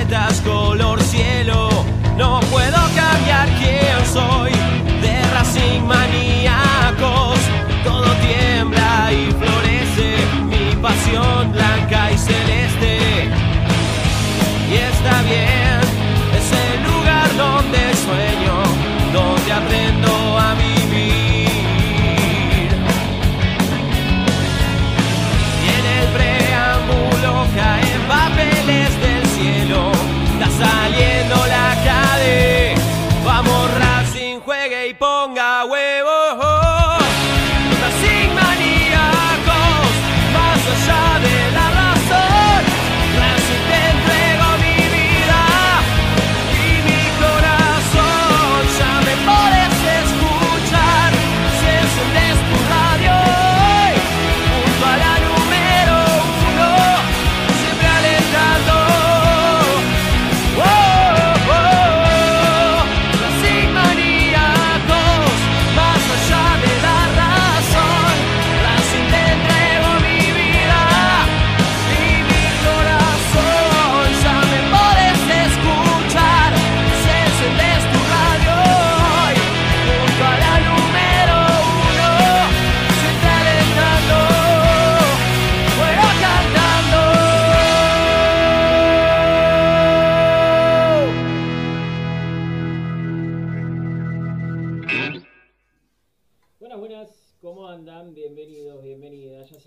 eta asko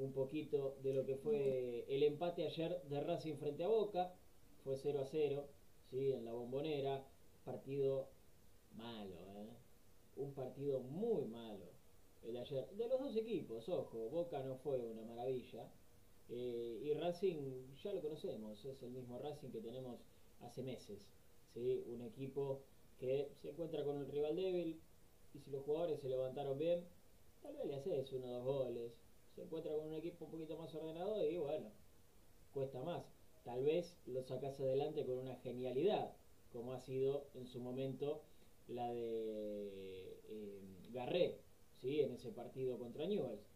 un poquito de lo que fue el empate ayer de Racing frente a Boca. Fue 0 a 0, ¿sí? en la bombonera. Partido malo, ¿eh? un partido muy malo. El ayer, de los dos equipos, ojo, Boca no fue una maravilla, eh, y Racing ya lo conocemos, es el mismo Racing que tenemos hace meses. ¿sí? Un equipo que se encuentra con un rival débil y si los jugadores se levantaron bien, tal vez le haces uno o dos goles. Se encuentra con un equipo un poquito más ordenado y bueno, cuesta más. Tal vez lo sacas adelante con una genialidad, como ha sido en su momento la de eh, Garré, ¿sí? en ese partido contra Newell's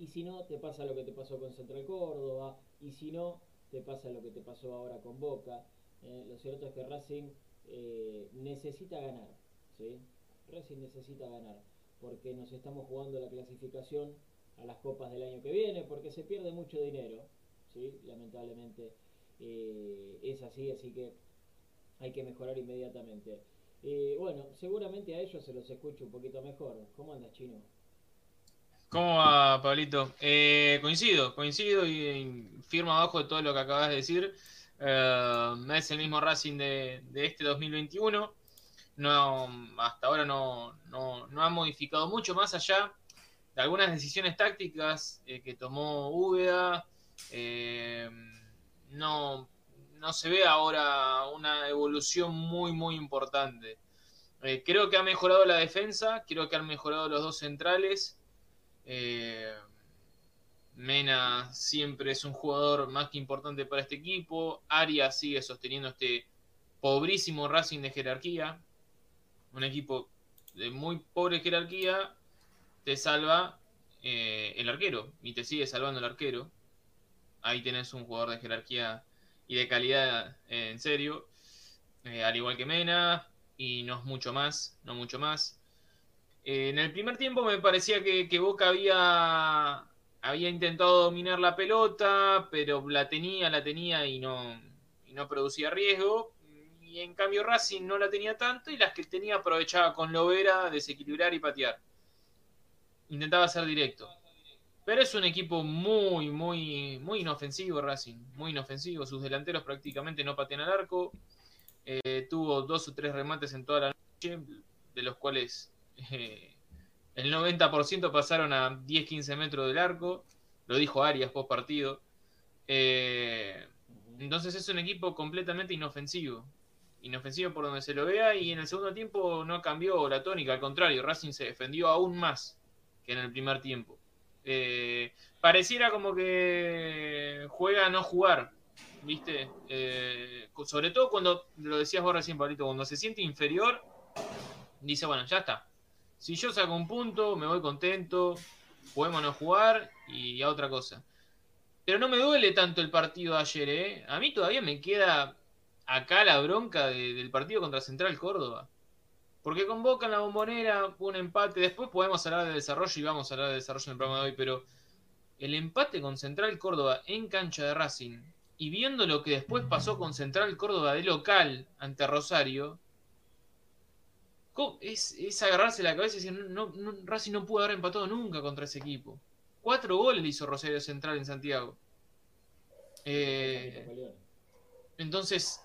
y si no, te pasa lo que te pasó con Central Córdoba, y si no, te pasa lo que te pasó ahora con Boca. Eh, lo cierto es que Racing eh, necesita ganar, ¿sí? Racing necesita ganar, porque nos estamos jugando la clasificación a las copas del año que viene, porque se pierde mucho dinero, ¿sí? Lamentablemente. es así, así que hay que mejorar inmediatamente. bueno, seguramente a ellos se los escucho un poquito mejor. ¿Cómo andas, Chino? ¿Cómo va, Pablito? coincido, coincido y, firmo abajo de todo lo que acabas de decir. es el mismo Racing de, de este 2021 no, hasta ahora no, no, ha modificado mucho más allá algunas decisiones tácticas eh, que tomó Úbeda. Eh, no, no se ve ahora una evolución muy, muy importante. Eh, creo que ha mejorado la defensa, creo que han mejorado los dos centrales. Mena siempre es un jugador más que importante para este equipo. Arias sigue sosteniendo este pobrísimo Racing de jerarquía un equipo de muy pobre jerarquía te salva eh, el arquero y te sigue salvando el arquero. Ahí tenés un jugador de jerarquía y de calidad eh, en serio, eh, al igual que Mena, y no es mucho más, no mucho más. en el primer tiempo me parecía que, que Boca había, había intentado dominar la pelota, pero la tenía, la tenía y no, y no producía riesgo y en cambio Racing no la tenía tanto y las que tenía aprovechaba con Lovera, desequilibrar y patear. Intentaba ser directo. Pero es un equipo muy, muy, muy inofensivo Racing, muy inofensivo. Sus delanteros prácticamente no patean al arco. Eh, tuvo dos o tres remates en toda la noche, de los cuales eh, el 90% pasaron a 10-15 metros del arco. Lo dijo Arias post partido. Eh, entonces es un equipo completamente inofensivo inofensivo por donde se lo vea y en el segundo tiempo no cambió la tónica, al contrario, Racing se defendió aún más en el primer tiempo. Eh, pareciera como que juega a no jugar, ¿viste? Eh, sobre todo cuando, lo decías vos recién, Pablito, cuando se siente inferior, dice, bueno, ya está. Si yo saco un punto, me voy contento, podemos no jugar y a otra cosa. Pero no me duele tanto el partido ayer, ¿eh? A mí todavía me queda acá la bronca del partido contra Central Córdoba. Porque convocan la bombonera, un empate. Después podemos hablar de desarrollo y vamos a hablar de desarrollo en el programa de hoy, pero el empate con Central Córdoba en cancha de Racing y viendo lo que después pasó con Central Córdoba de local ante Rosario, es, agarrarse la cabeza y decir: no, Racing no pudo haber empatado nunca contra ese equipo. Cuatro goles le hizo Rosario Central en Santiago. Eh, entonces,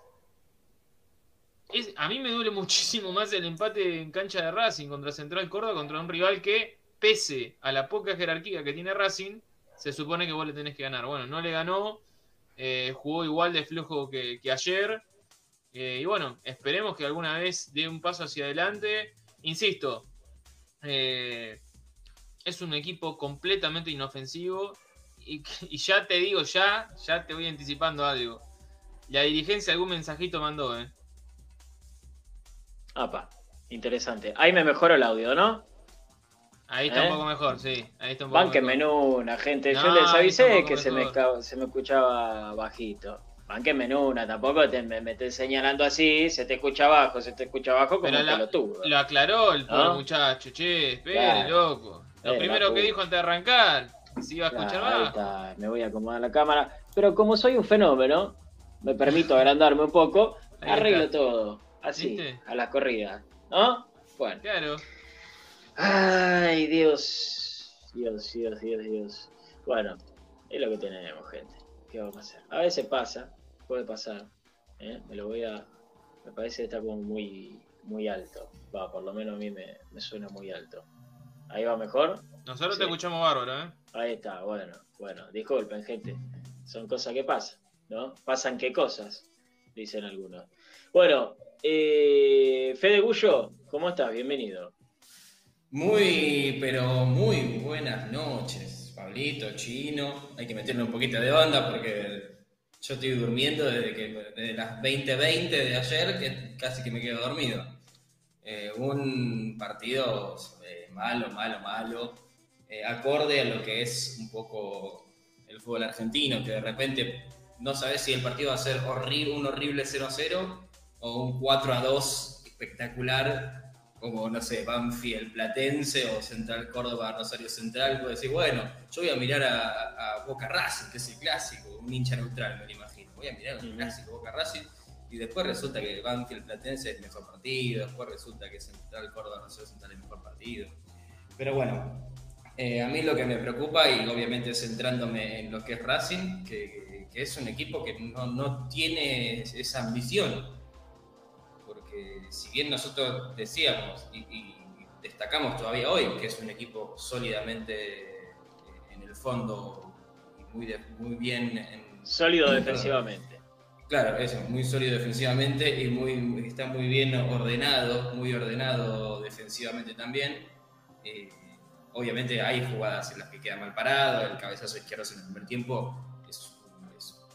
a mí me duele muchísimo más el empate en cancha de Racing contra Central Córdoba, contra un rival que, pese a la poca jerarquía que tiene Racing, se supone que vos le tenés que ganar. Bueno, no le ganó, eh, jugó igual de flojo que, ayer. Eh, y bueno, esperemos que alguna vez dé un paso hacia adelante. Insisto, eh, es un equipo completamente inofensivo. Y, y, ya te digo, ya, ya te voy anticipando algo. La dirigencia algún mensajito mandó, ¿eh? Apa, interesante. Ahí me mejoró el audio, ¿no? Ahí está un ¿Eh? poco mejor, sí. Ahí está un poco menú, una gente. Yo les avisé que se me, se me escuchaba bajito. Banquen una, tampoco te, me, estés señalando así, se te escucha abajo, se te escucha abajo como lo tuvo. Lo aclaró el pobre muchacho, che, espere, loco. Lo primero que dijo antes de arrancar, si iba a escuchar Ahí está, me voy a acomodar la cámara. Pero como soy un fenómeno, me permito agrandarme un poco, arreglo todo. Así, a la corrida. ¿No? Bueno. Claro. Ay, Dios. Dios, Dios, Dios, Dios. Bueno, es lo que tenemos, gente. ¿Qué vamos a hacer? A veces pasa, puede pasar. ¿eh? Me lo voy a. Me parece que está como muy, muy alto. Va, por lo menos a mí me, suena muy alto. Ahí va mejor. Nosotros te escuchamos bárbaro, ¿eh? Ahí está, bueno, bueno. Disculpen, gente. Son cosas que pasan, ¿no? Pasan qué cosas, dicen algunos. Bueno, eh, Fede Gullo, ¿cómo estás? Bienvenido. Muy, pero muy buenas noches, Pablito, Chino. Hay que meterle un poquito de onda porque yo estoy durmiendo desde, que, desde las 20:20 de ayer, que casi que me quedo dormido. Eh, un partido eh, malo, malo, malo, eh, acorde a lo que es un poco el fútbol argentino, que de repente no sabes si el partido va a ser horrible, un horrible 0-0 o un 4 a 2 espectacular, como, no sé, Banfield Platense o Central Córdoba Rosario Central, puedo decir, bueno, yo voy a mirar a, Boca Racing, que es el clásico, un hincha neutral, me lo imagino. voy a mirar un clásico Boca Racing. Y después resulta que Banfield Platense es el mejor partido, después resulta que Central Córdoba sé Central es el mejor partido. Pero bueno, eh, a mí lo que me preocupa, y obviamente centrándome en lo que es Racing, que, que es un equipo que no, no, tiene esa ambición. Si bien nosotros decíamos y, y, destacamos todavía hoy que es un equipo sólidamente en el fondo y muy, de, muy bien... En, Sólido defensivamente. Claro, eso, muy sólido defensivamente y muy, está muy bien ordenado, muy ordenado defensivamente también. Eh, obviamente hay jugadas en las que queda mal parado, el cabezazo izquierdo en el primer tiempo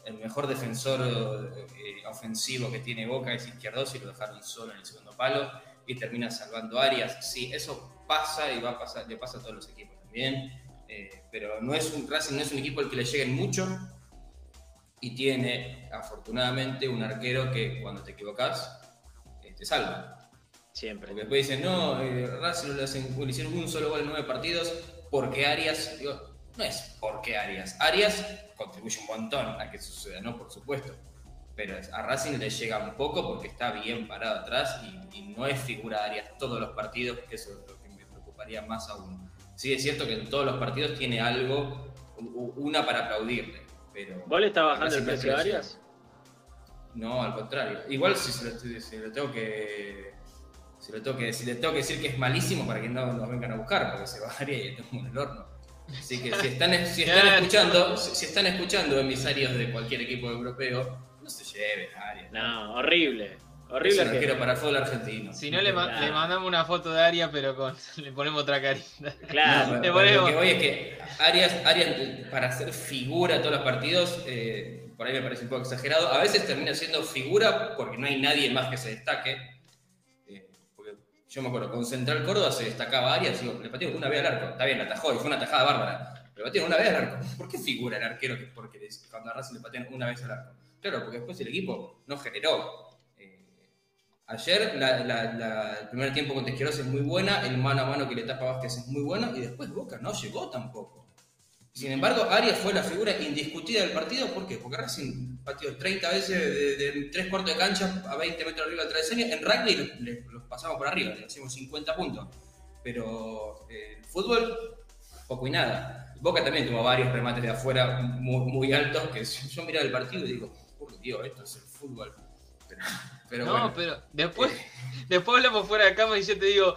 el mejor defensor eh, ofensivo que tiene Boca es izquierdo y lo dejaron solo en el segundo palo y termina salvando áreas. Sí, eso pasa y va a pasar, le pasa a todos los equipos también, eh, pero no es un Racing no es un equipo al que le lleguen mucho y tiene afortunadamente un arquero que cuando te equivocas eh, te salva. Siempre. Porque después dicen, no, Racing le, hacen, le hicieron un solo gol en nueve partidos porque Arias. Digo, no es porque Arias. Arias contribuye un montón a que suceda, ¿no? Por supuesto. Pero a Racing le llega un poco porque está bien parado atrás y, y no es figura Arias todos los partidos, que eso es lo que me preocuparía más aún. Sí, es cierto que en todos los partidos tiene algo, una para aplaudirle. Pero ¿Vos le estás bajando el precio a Arias? No, al contrario. Igual si se lo, si lo tengo que si le, tengo que, si le tengo que decir que es malísimo para que no nos vengan a buscar, porque se bajaría y tengo en el horno. Así que si están, si están escuchando, si están escuchando emisarios de cualquier equipo europeo, no se lleven a Arias. No, horrible. Horrible. Es arquero para el fútbol argentino. Si no, le, ma le, mandamos una foto de Arias, pero con, le ponemos otra carita. Claro. No, le ponemos... Lo que voy es que Arias, Arias para hacer figura todos los partidos, eh, por ahí me parece un poco exagerado. A veces termina siendo figura porque no hay nadie más que se destaque. Yo me acuerdo, con Central Córdoba se destacaba Arias, digo, le pateó una vez al arco. Está bien, la atajó y fue una tajada bárbara. Le pateó una vez al arco. ¿Por qué figura el arquero que porque cuando a Racing le patean una vez al arco? Claro, porque después el equipo no generó. Eh, ayer el primer tiempo con Tejeros es muy buena, el mano a mano que le tapa a Vázquez es muy bueno y después Boca no llegó tampoco. Sin embargo, Arias fue la figura indiscutida del partido. ¿Por qué? Porque Racing pateó 30 veces de, de, de 3 cuartos de cancha a 20 metros arriba del travesaño. En rugby los, los pasamos por arriba, le hacíamos 50 puntos. Pero eh, el fútbol, poco y nada. Boca también tuvo varios remates de afuera muy, muy altos que yo miraba el partido y digo, por Dios, esto es el fútbol. Pero, pero no, bueno. pero después, después hablamos fuera de cama y yo te digo,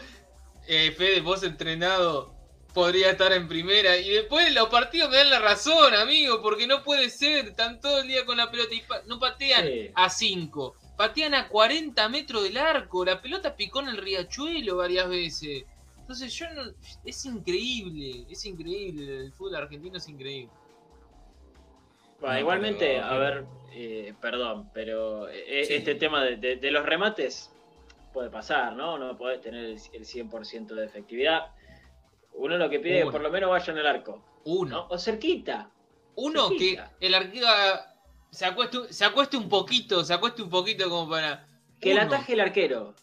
eh, Fede, vos entrenado podría estar en primera. Y después los partidos me dan la razón, amigo, porque no puede ser. Están todo el día con la pelota y pa no patean sí. a 5, patean a 40 metros del arco. La pelota picó en el riachuelo varias veces. Entonces yo no. Es increíble, es increíble. El fútbol argentino es increíble. Bueno, igualmente, a ver, eh, perdón, pero eh, sí. este tema de, de, de, los remates puede pasar, ¿no? No podés tener el, el 100% de efectividad uno lo que pide es que por lo menos vaya en el arco. Uno. ¿no? O cerquita. Uno cerquita. que el arquero se acueste, se acueste un poquito, se acueste un poquito como para. Que uno. la ataje el arquero.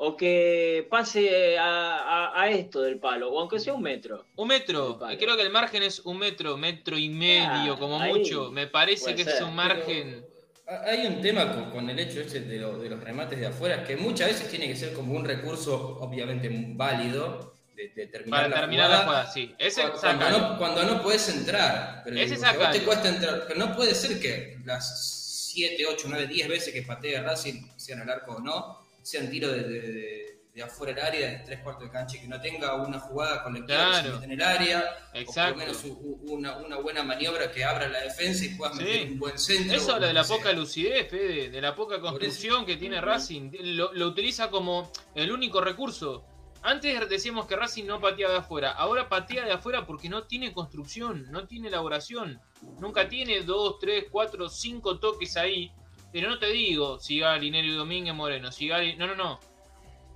O que pase a, a, a, esto del palo, o aunque sea un metro. Un metro. Creo que el margen es un metro, metro y medio, ah, como ahí. mucho. Me parece que ser. es un margen. Pero hay un tema con, con el hecho ese de, lo, de, los remates de afuera, que muchas veces tiene que ser como un recurso obviamente válido, de, de terminar para la terminar jugada, la jugada, sí. Ese cuando, no, cuando, no, puedes entrar. Pero Ese digo, te cuesta entrar. Pero no puede ser que las 7, 8, 9, 10 veces que patee Racing, sean al arco o no, sean tiros de, de, de, afuera del área, de tres cuartos de cancha, y que no tenga una jugada colectiva claro. en el área, Exacto. o por lo menos una, una, buena maniobra que abra la defensa y puedas sí. meter un buen centro. Eso habla de la poca lucidez, Fede, de la poca construcción que tiene Racing. Lo, lo utiliza como el único recurso antes decíamos que Racing no patea de afuera, ahora patea de afuera porque no tiene construcción, no tiene elaboración. Nunca tiene dos, tres, cuatro, cinco toques ahí. Pero no te digo Sigali, Neri Domínguez, Moreno, Sigali, no, no, no.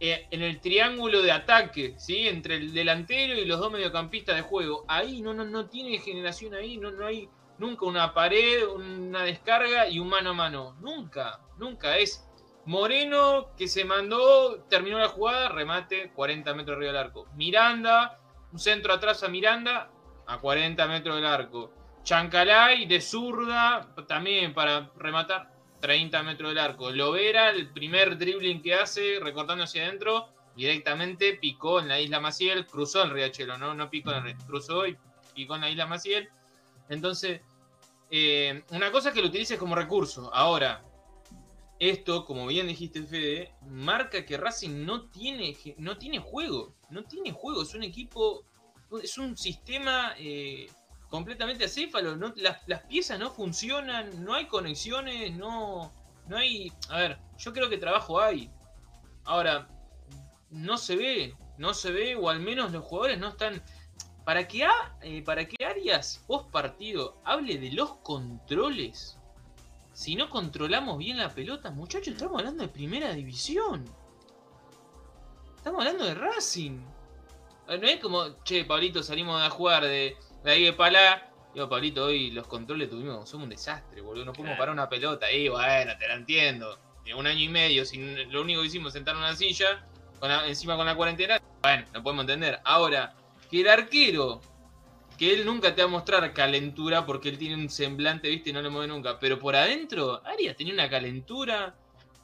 Eh, en el triángulo de ataque, ¿sí? Entre el delantero y los dos mediocampistas de juego. Ahí no, no, no tiene generación ahí, no, no hay nunca una pared, una descarga y un mano a mano. Nunca, nunca. Es Moreno, que se mandó, terminó la jugada, remate 40 metros arriba del arco. Miranda, un centro atrás a Miranda, a 40 metros del arco. Chancalay de zurda, también para rematar 30 metros del arco. Lovera, el primer dribbling que hace, recortando hacia adentro, directamente picó en la isla Maciel, cruzó el riachuelo, no, no picó en el cruzó y picó en la isla Maciel. Entonces, eh, una cosa es que lo utilices como recurso. Ahora, esto, como bien dijiste, Fede, marca que Racing no tiene, no tiene juego. No tiene juego. Es un equipo. Es un sistema eh, completamente acéfalo. No, las, piezas no funcionan. No hay conexiones. No, no hay. A ver, yo creo que trabajo hay. Ahora, no se ve. No se ve, o al menos los jugadores no están. Para que, eh, para que Arias post partido hable de los controles si no controlamos bien la pelota, muchachos, estamos hablando de primera división. Estamos hablando de Racing. No es como, che, Pablito, salimos a jugar de, de ahí de Palá. Digo, Pablito, hoy los controles tuvimos, somos un desastre, boludo. No podemos parar una pelota. Y bueno, te la entiendo. De un año y medio, sin, lo único que hicimos es sentar en una silla, encima con la cuarentena. Bueno, lo podemos entender. Ahora, que el arquero que él nunca te va a mostrar calentura porque él tiene un semblante, viste, y no lo mueve nunca. Pero por adentro, Arias tenía una calentura.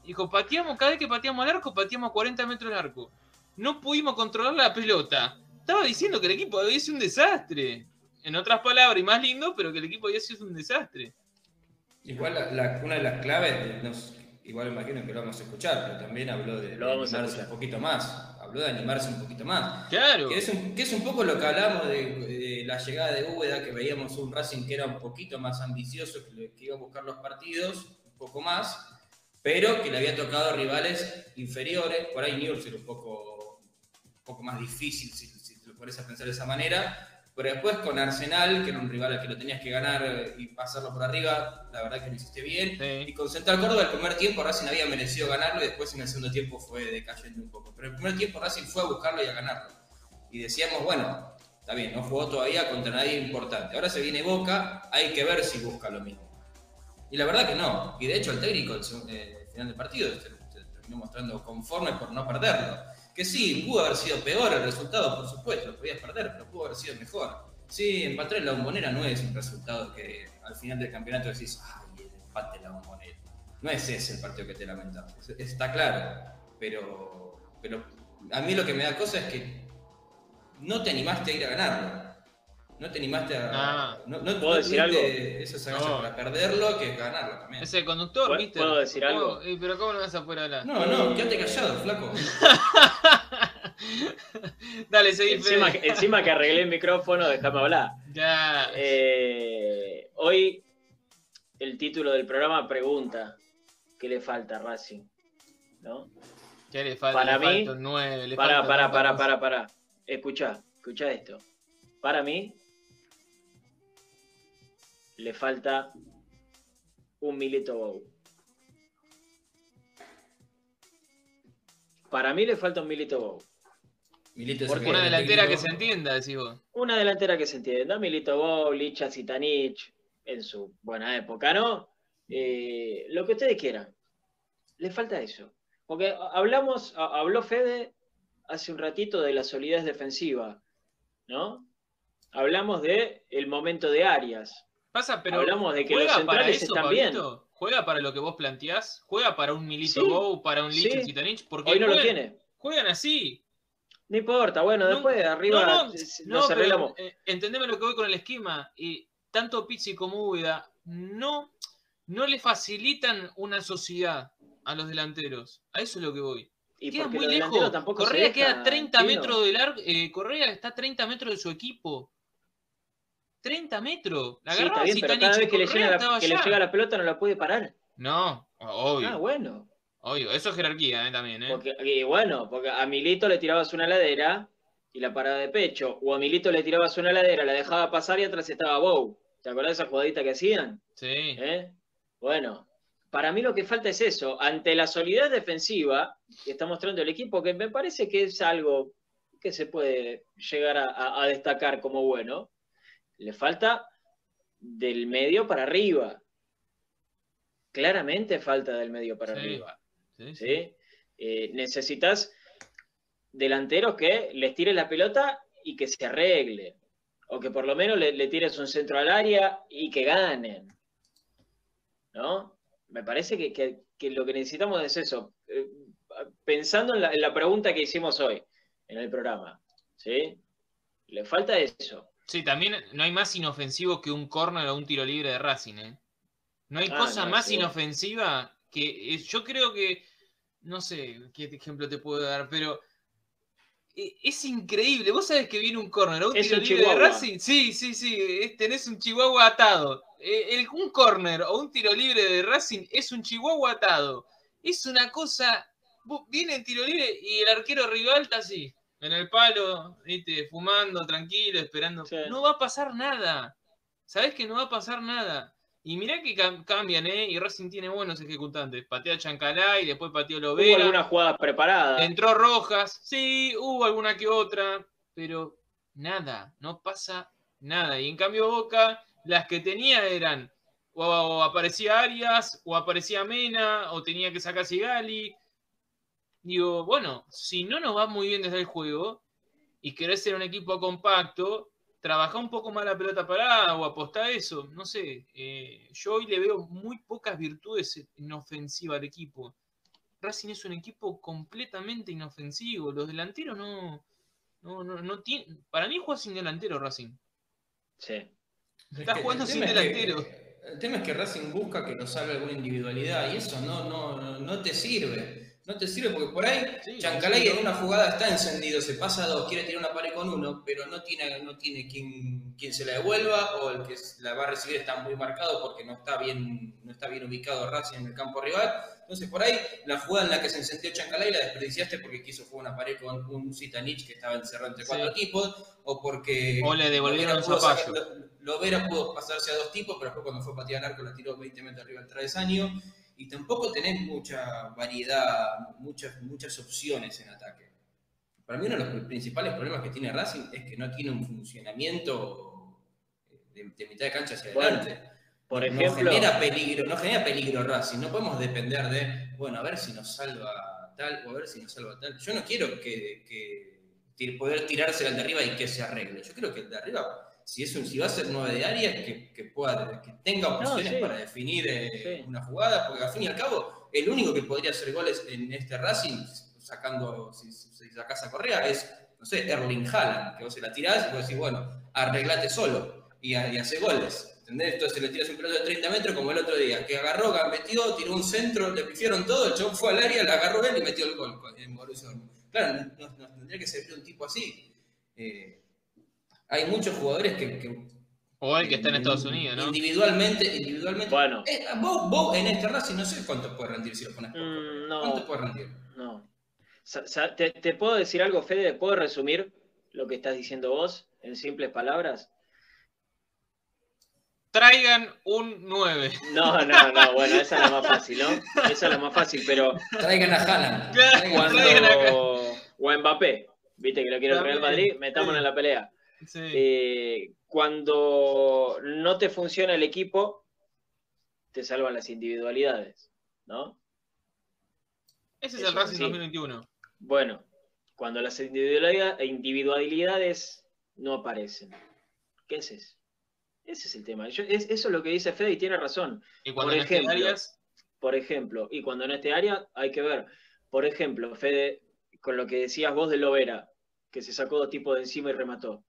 Dijo, pateamos, cada vez que pateamos al arco, pateamos a 40 metros del arco. No pudimos controlar la pelota. Estaba diciendo que el equipo había sido un desastre. En otras palabras, y más lindo, pero que el equipo había sido un desastre. Igual una de las claves, igual imagino que lo vamos a escuchar, pero también habló de, lo vamos un poquito más habló de animarse un poquito más. Claro. Que es un, que es un poco lo que hablamos de, la llegada de Úbeda, que veíamos un Racing que era un poquito más ambicioso, que, iba a buscar los partidos, un poco más, pero que le había tocado rivales inferiores. Por ahí Newell's era un poco, un poco más difícil, si, si lo pones a pensar de esa manera pero después con Arsenal, que era un rival al que lo tenías que ganar y pasarlo por arriba, la verdad que lo hiciste bien. Y con Central Córdoba, el primer tiempo Racing había merecido ganarlo y después en el segundo tiempo fue decayendo un poco. Pero el primer tiempo Racing fue a buscarlo y a ganarlo. Y decíamos, bueno, está bien, no jugó todavía contra nadie importante. Ahora se viene Boca, hay que ver si busca lo mismo. Y la verdad que no. Y de hecho el técnico, el, eh, final del partido, se terminó mostrando conforme por no perderlo. Que sí, pudo haber sido peor el resultado, por supuesto, podías perder, pero pudo haber sido mejor. Sí, empatar en la bombonera no es un resultado que al final del campeonato decís, ay, el empate en la bombonera. No es ese el partido que te lamentas, está claro. Pero, pero a mí lo que me da cosa es que no te animaste a ir a ganarlo. No te animaste a. Ah, no, no, ¿Puedo decir algo? Eso es para perderlo que ganarlo también. Ese conductor, ¿viste? ¿Puedo decir algo? pero ¿cómo no vas a poder hablar? No, no, quédate callado, flaco. Dale, seguí. Encima, encima, que arreglé el micrófono, déjame hablar. Ya. Eh, hoy el título del programa pregunta: ¿qué le falta a Racing? ¿No? ¿Qué le falta? Para mí. Nueve, para, para, para, para, para. Escucha, escucha esto. Para mí, le falta un Milito Bow. Para mí le falta un Milito Bow. Milito Porque una delantera que se entienda, decís vos. Una delantera que se entienda. Milito Bow, Licha Zitanich, en su buena época, ¿no? Eh, lo que ustedes quieran. Le falta eso. Porque hablamos, habló Fede hace un ratito de la solidez defensiva, ¿no? Hablamos de el momento de Arias. Pasa, pero hablamos de que los centrales están bien. ¿Juega para lo que vos planteás? ¿Juega para un Milito Bow, para un Lich Zitanich? Porque Hoy no lo tiene. Juegan así. No importa, bueno, después arriba no, nos arreglamos. Eh, entendeme lo que voy con el esquema. Y tanto Pizzi como Úbeda no, no le facilitan una sociedad a los delanteros. A eso es lo que voy. Y queda muy lejos. Correa queda 30 metros de largo. Eh, Correa está a 30 metros de su equipo. 30 metros. La sí, está bien, pero cada vez que, le llega, la, que le llega, la, pelota no la puede parar. No, obvio. Ah, bueno. Obvio, eso es jerarquía ¿eh? también. ¿eh? Porque, y bueno, porque a Milito le tirabas una ladera y la paraba de pecho. O a Milito le tirabas una ladera, la dejaba pasar y atrás estaba Bow. ¿Te acordás de esa jugadita que hacían? Sí. ¿Eh? Bueno, para mí lo que falta es eso. Ante la solidez defensiva que está mostrando el equipo, que me parece que es algo que se puede llegar a destacar como bueno le falta del medio para arriba. Claramente falta del medio para arriba. Sí, eh, necesitas delanteros que les tire la pelota y que se arregle. O que por lo menos le, le tires un centro al área y que ganen. ¿No? Me parece que, que- que lo que necesitamos es eso. Eh, pensando en la, en la pregunta que hicimos hoy en el programa, ¿sí? Le falta eso. Sí, también no hay más inofensivo que un córner o un tiro libre de Racing, ¿eh? No hay Ah, cosa no, más sí. inofensiva que eh, yo creo que no sé qué ejemplo te puedo dar, pero eh, es increíble. ¿Vos sabés que viene un córner o un tiro un libre de. Racing? Sí, sí, sí. es- tenés un chihuahua atado. Eh, el- un córner o un tiro libre de Racing es un chihuahua atado. Es una cosa. Viene el tiro libre y el arquero rival está así, en el palo, ¿viste? fumando, tranquilo, esperando. Sí. No va a pasar nada. Sabés que no va a pasar nada. Y mirá que cam- cambian, ¿eh? Y Racing tiene buenos ejecutantes. Patea Chancalay, después pateó Hubo Lovera. algunas jugadas preparadas. Entró Rojas, sí, hubo alguna que otra, pero nada, no pasa nada. Y en cambio Boca, las que tenía eran, o, o aparecía Arias, o aparecía Mena, o tenía que sacar Sigali. Digo, bueno, si no nos va muy bien desde el juego, y querés ser un equipo compacto, trabaja un poco más la pelota parada o apostá a eso. No sé, eh, yo hoy le veo muy pocas virtudes en ofensiva al equipo. Racing es un equipo completamente inofensivo. Los delanteros no. No, no, no tienen. Para mí juega sin delantero Racing. Sí. Está Es que jugando sin tema es que- delantero. el tema es que Racing busca que nos salga alguna individualidad y eso no, no, no te sirve. No te sirve porque por ahí Sí, Chancalay sí, en una jugada está encendido, se pasa a dos, quiere tirar una pared con uno, pero no tiene, no tiene quien, quien se la devuelva o el que la va a recibir está muy marcado porque no está bien, no está bien ubicado Racing en el campo rival. Entonces por ahí la jugada en la que se encendió Chancalay la desperdiciaste porque quiso jugar una pared con un Zitanich que estaba encerrado entre cuatro tipos o porque O le devolvieron zapallo. Lovera pudo pasarse a dos tipos, pero después cuando fue a patear al arco la tiró 20 metros arriba del travesaño. Y tampoco tenés mucha variedad, muchas, muchas opciones en ataque. Para mí uno de los principales problemas que tiene Racing es que no tiene un funcionamiento de, de mitad de cancha hacia Bueno, adelante. Por no ejemplo, genera peligro, no genera peligro Racing. No podemos depender de, bueno, a ver si nos salva tal o a ver si nos salva tal. Yo no quiero que, poder tirarse al de arriba y que se arregle. Yo creo que el de arriba, si es un, si va a ser nueve de área, que, que pueda, que tenga opciones sí. para definir eh, Sí. una jugada, porque al fin y al cabo, el único que podría hacer goles en este Racing, sacando, si, si sacás a Correa, es, no sé, Erling Haaland, que vos se la tirás y vos decís, bueno, arreglate solo y, y hace goles. ¿Entendés? Entonces le tiras un peloto de 30 metros como el otro día, que agarró, metió, tiró un centro, le pifiaron todo, el chabón fue al área, la agarró él y metió el gol el Borussia. Claro, nos, nos tendría que servir un tipo así. Eh, hay muchos jugadores que, que O el que está en Estados Unidos, ¿no? Individualmente, individualmente. Bueno. Eh, vos, vos en este Racing no sé cuánto puede rendir si lo pones por Mm, ¿Cuánto no, puede rendir? no. ¿Te, te puedo decir algo, Fede? ¿Puedo resumir lo que estás diciendo vos en simples palabras? Traigan un 9. No, no, no, bueno, esa es la más fácil, ¿no? Esa es la más fácil, pero Traigan a Haaland. Traigan a cuando... O Mbappé, viste que lo quiere el Real Madrid, metámonos en la pelea. Sí. Eh, cuando no te funciona el equipo, te salvan las individualidades, ¿no? Ese es eso el Racing así. 2021. Bueno, cuando las individualidad- individualidades no aparecen. ¿Qué es eso? Ese es el tema. Yo- es, eso es lo que dice Fede y tiene razón. Y Por no ejemplo, Por ejemplo, y cuando en este área hay que ver, por ejemplo, Fede, con lo que decías vos de Lovera, que se sacó dos tipos de encima y remató.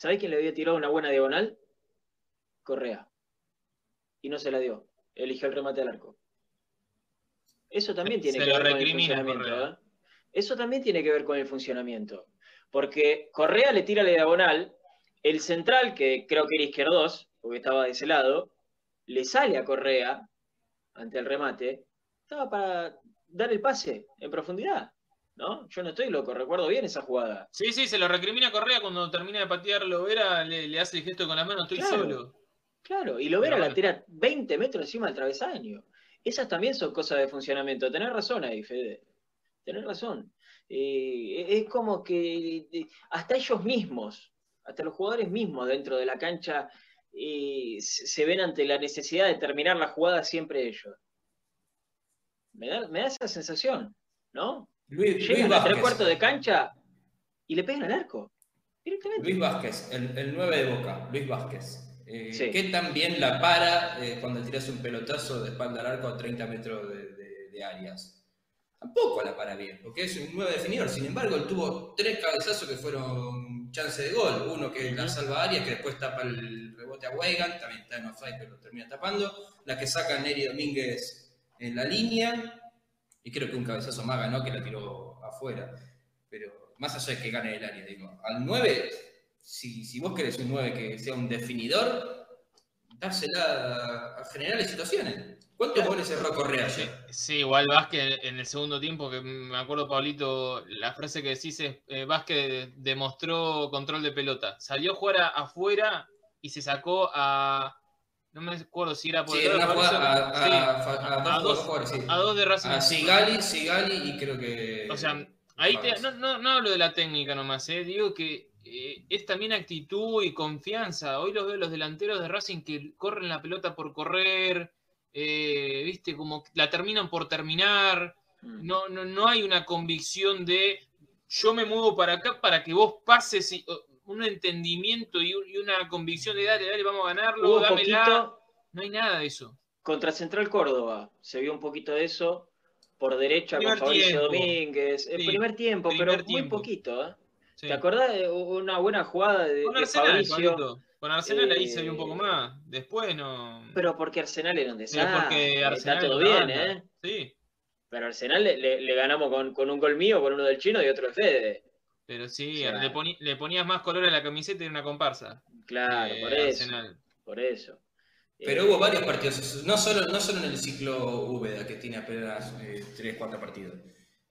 ¿Sabés quién le había tirado una buena diagonal? Correa. Y no se la dio. Eligió el remate al arco. Eso también tiene Se que ver con el funcionamiento. ¿eh? Eso también tiene que ver con el funcionamiento. Porque Correa le tira la diagonal, el central, que creo que era izquierdos, porque estaba de ese lado, le sale a Correa ante el remate, estaba para dar el pase en profundidad. ¿No? Yo no estoy loco, recuerdo bien esa jugada. Sí, sí, se lo recrimina Correa cuando termina de patear Lovera, le, le hace el gesto con las manos, estoy Claro. solo. Claro, y Lovera Pero la bueno. tira 20 metros encima del travesaño. Esas también son cosas de funcionamiento. Tenés razón ahí, Fede. Tenés razón. Eh, es como que eh, hasta ellos mismos, hasta los jugadores mismos dentro de la cancha, eh, se se ven ante la necesidad de terminar la jugada siempre ellos. Me da, me da esa sensación, ¿no? Luis, Luis a tres Vázquez. cuartos de cancha y le pegan al arco. directamente. Luis Vázquez, el, el 9 de Boca, Luis Vázquez. Eh, Sí. ¿Qué tan bien la para eh, cuando tiras un pelotazo de espalda al arco a 30 metros de, de- de áreas? Tampoco la para bien, porque es un 9 definidor. Sin embargo, él tuvo tres cabezazos que fueron chance de gol. Uno que la salva a Arias, que después tapa el rebote a Weigand, también está en offside, pero lo termina tapando. La que saca Neri Domínguez en la línea. Y creo que un cabezazo más ganó que la tiró afuera. Pero más allá de que gane el área, digo, al 9, si, si vos querés un 9 que sea un definidor, dásela a generar situaciones. ¿Cuántos goles cerró Correa ayer? sí, igual Vázquez en el segundo tiempo, que me acuerdo, Pablito, la frase que decís es, eh, Vázquez demostró control de pelota. Salió a jugar afuera y se sacó a... No me acuerdo si era por Sí, el era una a, a- sí, a- a a dos, dos- jugadores, sí. a dos de Racing. A Sigali, Sigali y creo que. O sea, ahí te- no, no, no hablo de la técnica nomás, eh, digo que eh, es también actitud y confianza. Hoy los veo los delanteros de Racing que corren la pelota por correr, eh, viste, como la terminan por terminar. Mm. No, no, no hay una convicción de yo me muevo para acá para que vos pases y, un entendimiento y, un- y una convicción de dale, dale, vamos a ganarlo, Hubo dámela. poquito No hay nada de eso. contra Central Córdoba, se vio un poquito de eso. Por derecha Primer con Fabricio tiempo. Domínguez. El Sí, primer tiempo, primer pero muy tiempo. poquito. ¿eh? Sí. ¿Te acordás de una buena jugada de, Con de Arsenal, Fabricio? Pablito. Con Arsenal ahí se vio un poco Eh, más. Después no. Pero porque Arsenal era un desastre. porque Arsenal Está todo bien. ¿eh? Sí, Pero Arsenal le, le- le ganamos con, con un gol mío, con uno del chino y otro de Fede. Pero sí, O sea- le, poni- le ponías más color a la camiseta y era una comparsa. Claro, eh, por eso. Arsenal. Por eso. Pero Eh, hubo varios partidos, no solo, no solo en el ciclo Úbeda, que tiene apenas 3, 4 partidos.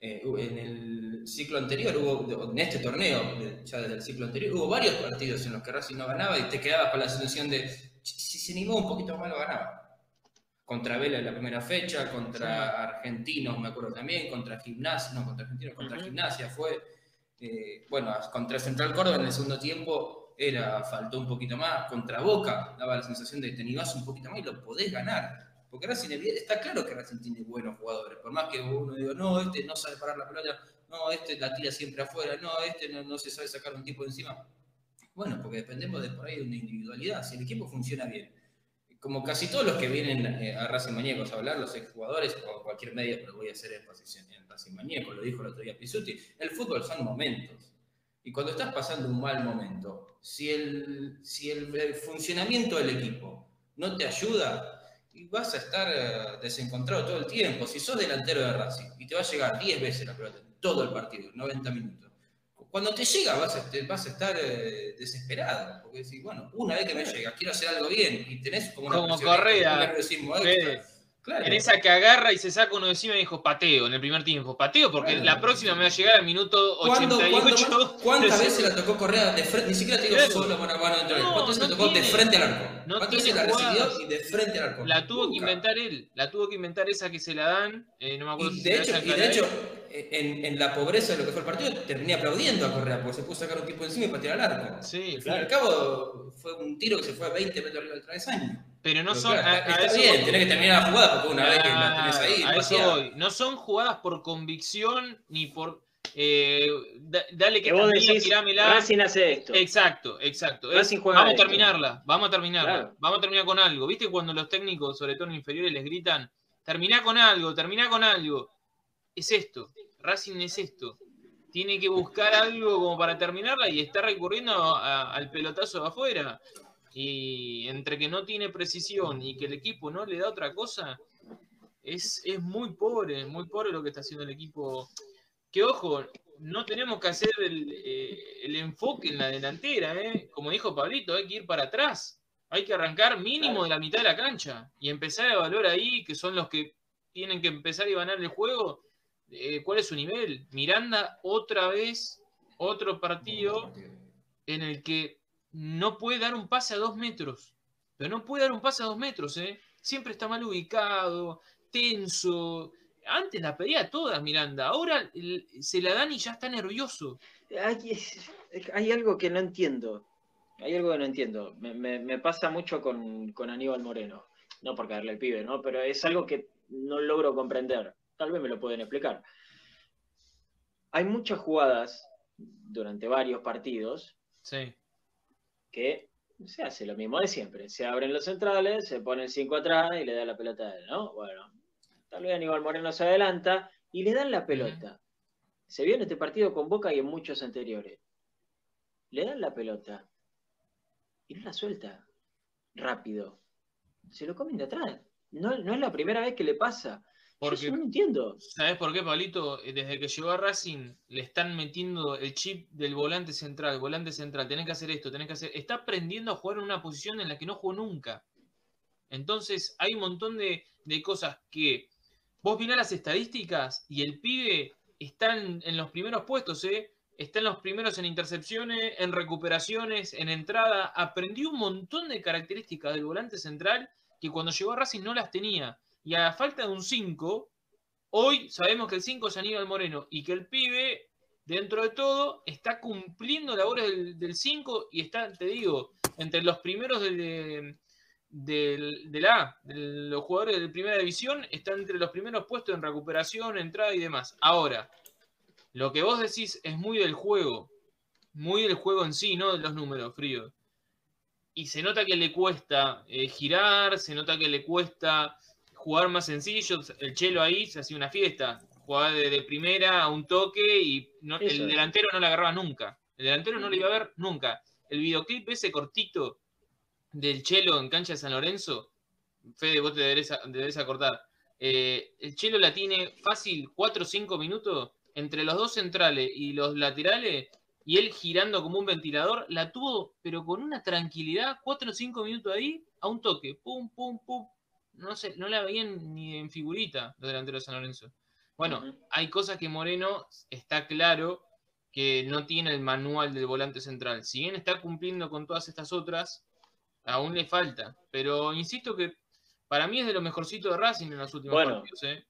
Eh, en el ciclo anterior, hubo, en este torneo, ya desde el ciclo anterior, hubo varios partidos en los que Racing no ganaba y te quedabas con la sensación de si se animó un poquito más lo ganaba. Contra Vela en la primera fecha, contra Argentinos, me acuerdo también, contra Gimnasia, no, contra Argentinos, contra. Gimnasia fue. Eh, bueno, contra Central Córdoba en el segundo tiempo era, faltó un poquito más. Contra Boca daba la sensación de que te animás un poquito más y lo podés ganar. Porque Racing está claro que Racing tiene buenos jugadores. Por más que uno diga, no, este no sabe parar la pelota, no, este la tira siempre afuera, no, este no, no se sabe sacar un tipo de encima. Bueno, porque dependemos de por ahí de una individualidad. Si el equipo funciona bien, como casi todos los que vienen eh, a Racing Mañecos a hablar, los exjugadores o cualquier medio, pero voy a hacer énfasis en, Racing Mañecos, lo dijo el otro día Pisuti, el fútbol son momentos. Y cuando estás pasando un mal momento, si el, si el, el funcionamiento del equipo no te ayuda, y vas a estar eh, desencontrado todo el tiempo. Si sos delantero de Racing y te va a llegar 10 veces la pelota, en todo el partido, 90 minutos, cuando te llega vas a, te- vas a estar eh, desesperado, porque decís, bueno, una vez que me llega, quiero hacer algo bien, y tenés como una Como presión Correa, un. Claro. En esa que agarra y se saca uno de encima y dijo pateo en el primer tiempo. Pateo porque la próxima me va a llegar al minuto ¿Cuándo- 88. cuándo- ¿Cuántas veces la tocó Correa de frente? Ni siquiera te digo Claro. solo mano a mano dentro del No, ¿Cuántas veces no la tocó de frente al arco? no ¿Cuántas veces la recibió y de frente al arco? La tuvo que inventar él. La tuvo que inventar esa que se la dan. eh, no me acuerdo Y si de se la hecho, y de hecho en, en la pobreza de lo que fue el partido, terminé aplaudiendo a Correa, porque se puso a sacar un tipo encima y para tirar al arco. Sí, Al fin y al cabo, fue un tiro que se fue a 20 metros arriba del travesaño. pero no Pero son. claro, a- está a está eso bien, voy. tenés que terminar la jugada, porque una vez que la tenés ahí, a eso voy. No son jugadas por convicción ni por. eh, da- dale que Que vos decís, tirámela. Racing hace esto. Exacto, exacto. Es, juega vamos a esto. terminarla, vamos a terminarla. Claro. Vamos a terminar con algo. ¿Viste cuando los técnicos, sobre todo en inferiores, les gritan, terminá con algo, terminá con algo? Es esto. Racing es esto. Tiene que buscar algo como para terminarla y está recurriendo al pelotazo de afuera. Y entre que no tiene precisión y que el equipo no le da otra cosa, es, es muy pobre, muy pobre lo que está haciendo el equipo. Que ojo, no tenemos que hacer el, eh, el enfoque en la delantera, ¿eh? como dijo Pablito, hay que ir para atrás. Hay que arrancar mínimo de la mitad de la cancha y empezar a evaluar ahí, que son los que tienen que empezar a ganar el juego, eh, cuál es su nivel. Miranda, otra vez, otro partido en el que no puede dar un pase a dos metros. Pero no puede dar un pase a dos metros, ¿eh? Siempre está mal ubicado, tenso. Antes la pedía todas Miranda, ahora el- se la dan y ya está nervioso. Hay, algo que no entiendo. Hay algo que no entiendo. Me, me- me pasa mucho con, con Aníbal Moreno. No por caerle al pibe, ¿no? Pero es algo que no logro comprender. Tal vez me lo pueden explicar. Hay muchas jugadas durante varios partidos Sí. que se hace lo mismo de siempre. Se abren los centrales, se pone el 5 atrás y le da la pelota a él, ¿no? Bueno, tal vez Aníbal Moreno se adelanta y le dan la pelota. Se vio en este partido con Boca y en muchos anteriores. Le dan la pelota y no la suelta rápido. Se lo comen de atrás. No, no es la primera vez que le pasa. Porque- eso no entiendo. ¿Sabes por qué, Pablito? Eh, Desde que llegó a Racing le están metiendo el chip del volante central, volante central, tenés que hacer esto, tenés que hacer... Está aprendiendo a jugar en una posición en la que no jugó nunca. Entonces hay un montón de, de cosas que... Vos mirás las estadísticas y el pibe está en, en los primeros puestos, ¿eh? Está en los primeros en intercepciones, en recuperaciones, en entrada. Aprendió un montón de características del volante central que cuando llegó a Racing no las tenía. Y a la falta de un 5, Hoy sabemos que el 5 es Aníbal Moreno y que el pibe, dentro de todo, está cumpliendo labores del- del 5 y está, te digo, entre los primeros del, de, del, del A, de los jugadores de primera división, está entre los primeros puestos en recuperación, entrada y demás. Ahora, lo que vos decís es muy del juego, muy del juego en sí, no de los números, frío. Y se nota que le cuesta eh, girar, se nota que le cuesta jugar más sencillo. El Chelo ahí se hacía una fiesta. Jugaba de, de primera a un toque y no- el delantero no le agarraba nunca. El delantero no le iba a ver nunca. El videoclip ese cortito del Chelo en cancha de San Lorenzo, Fede, vos te deberés, a- deberés acordar. Eh, el Chelo la tiene fácil 4 o 5 minutos entre los dos centrales y los laterales y él girando como un ventilador, la tuvo, pero con una tranquilidad, 4 o 5 minutos ahí, a un toque, pum, pum, pum. No sé, no la veían ni en figurita los delanteros de San Lorenzo. Bueno, hay cosas que Moreno está claro que no tiene el manual del volante central. Si bien está cumpliendo con todas estas otras, aún le falta. Pero insisto que para mí es de lo mejorcito de Racing en los últimos Bueno. partidos. ¿eh?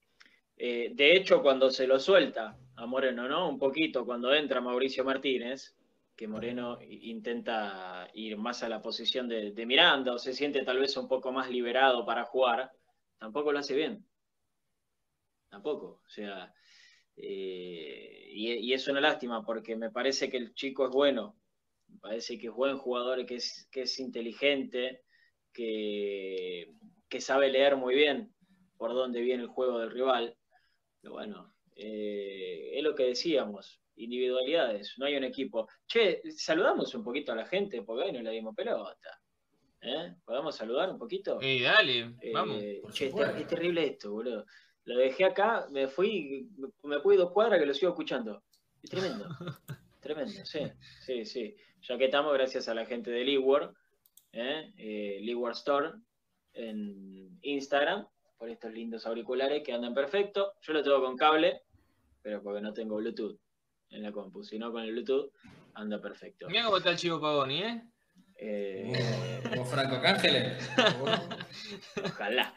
Eh, de hecho, cuando se lo suelta a Moreno, ¿no? Un poquito, cuando entra Mauricio Martínez, que Moreno intenta ir más a la posición de, Miranda o se siente tal vez un poco más liberado para jugar, tampoco lo hace bien. Tampoco. O sea, eh, y, es una lástima porque me parece que el chico es bueno, me parece que es buen jugador, que es, que es inteligente, que, que sabe leer muy bien por dónde viene el juego del rival. Pero bueno, eh, es lo que decíamos, individualidades, no hay un equipo. Che, saludamos un poquito a la gente porque hoy no le dimos pelota. ¿Eh? ¿Podemos saludar un poquito? Eh, dale, Eh, vamos. che, es terrible esto, boludo. Lo dejé acá, me fui, me, me fui dos cuadras que lo sigo escuchando. Es tremendo. tremendo, sí, sí, sí. Ya que estamos, gracias a la gente de Leeward, ¿eh? Eh, Leeward Store en Instagram, por estos lindos auriculares que andan perfecto. Yo lo tengo con cable, pero porque no tengo Bluetooth en la compu. Si no, con el Bluetooth anda perfecto. Mira cómo está el Chivo Pagoni, ¿eh? Eh, Como Franco Cángeles. Ojalá,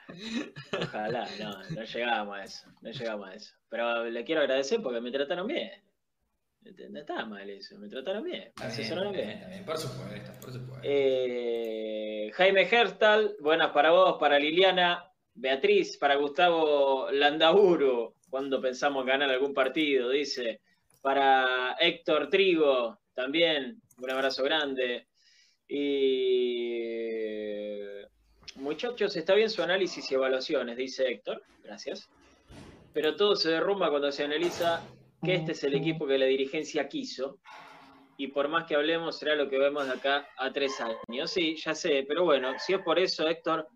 ojalá, no, no llegamos a eso, no llegamos a eso. Pero le quiero agradecer porque me trataron bien. No está mal eso, me trataron bien, me bien, asesoraron está bien. bien, está bien, Por supuesto, por supuesto. Eh, Jaime Herstal, buenas para vos, para Liliana, Beatriz, para Gustavo Landaburu, cuando pensamos ganar algún partido, dice. Para Héctor Trigo, también, un abrazo grande. Y muchachos, está bien su análisis y evaluaciones, dice Héctor, gracias. Pero todo se derrumba cuando se analiza que este es el equipo que la dirigencia quiso y por más que hablemos será lo que vemos acá a tres años. Sí, ya sé, pero bueno, si es por eso, Héctor,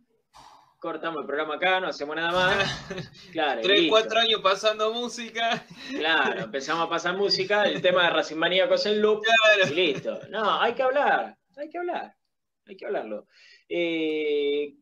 cortamos el programa acá, no hacemos nada más. Claro, Tres, listo. cuatro años pasando música. Claro, empezamos a pasar música, el tema de Racing Maníacos en loop y listo. No, hay que hablar, hay que hablar, hay que hablarlo. Eh,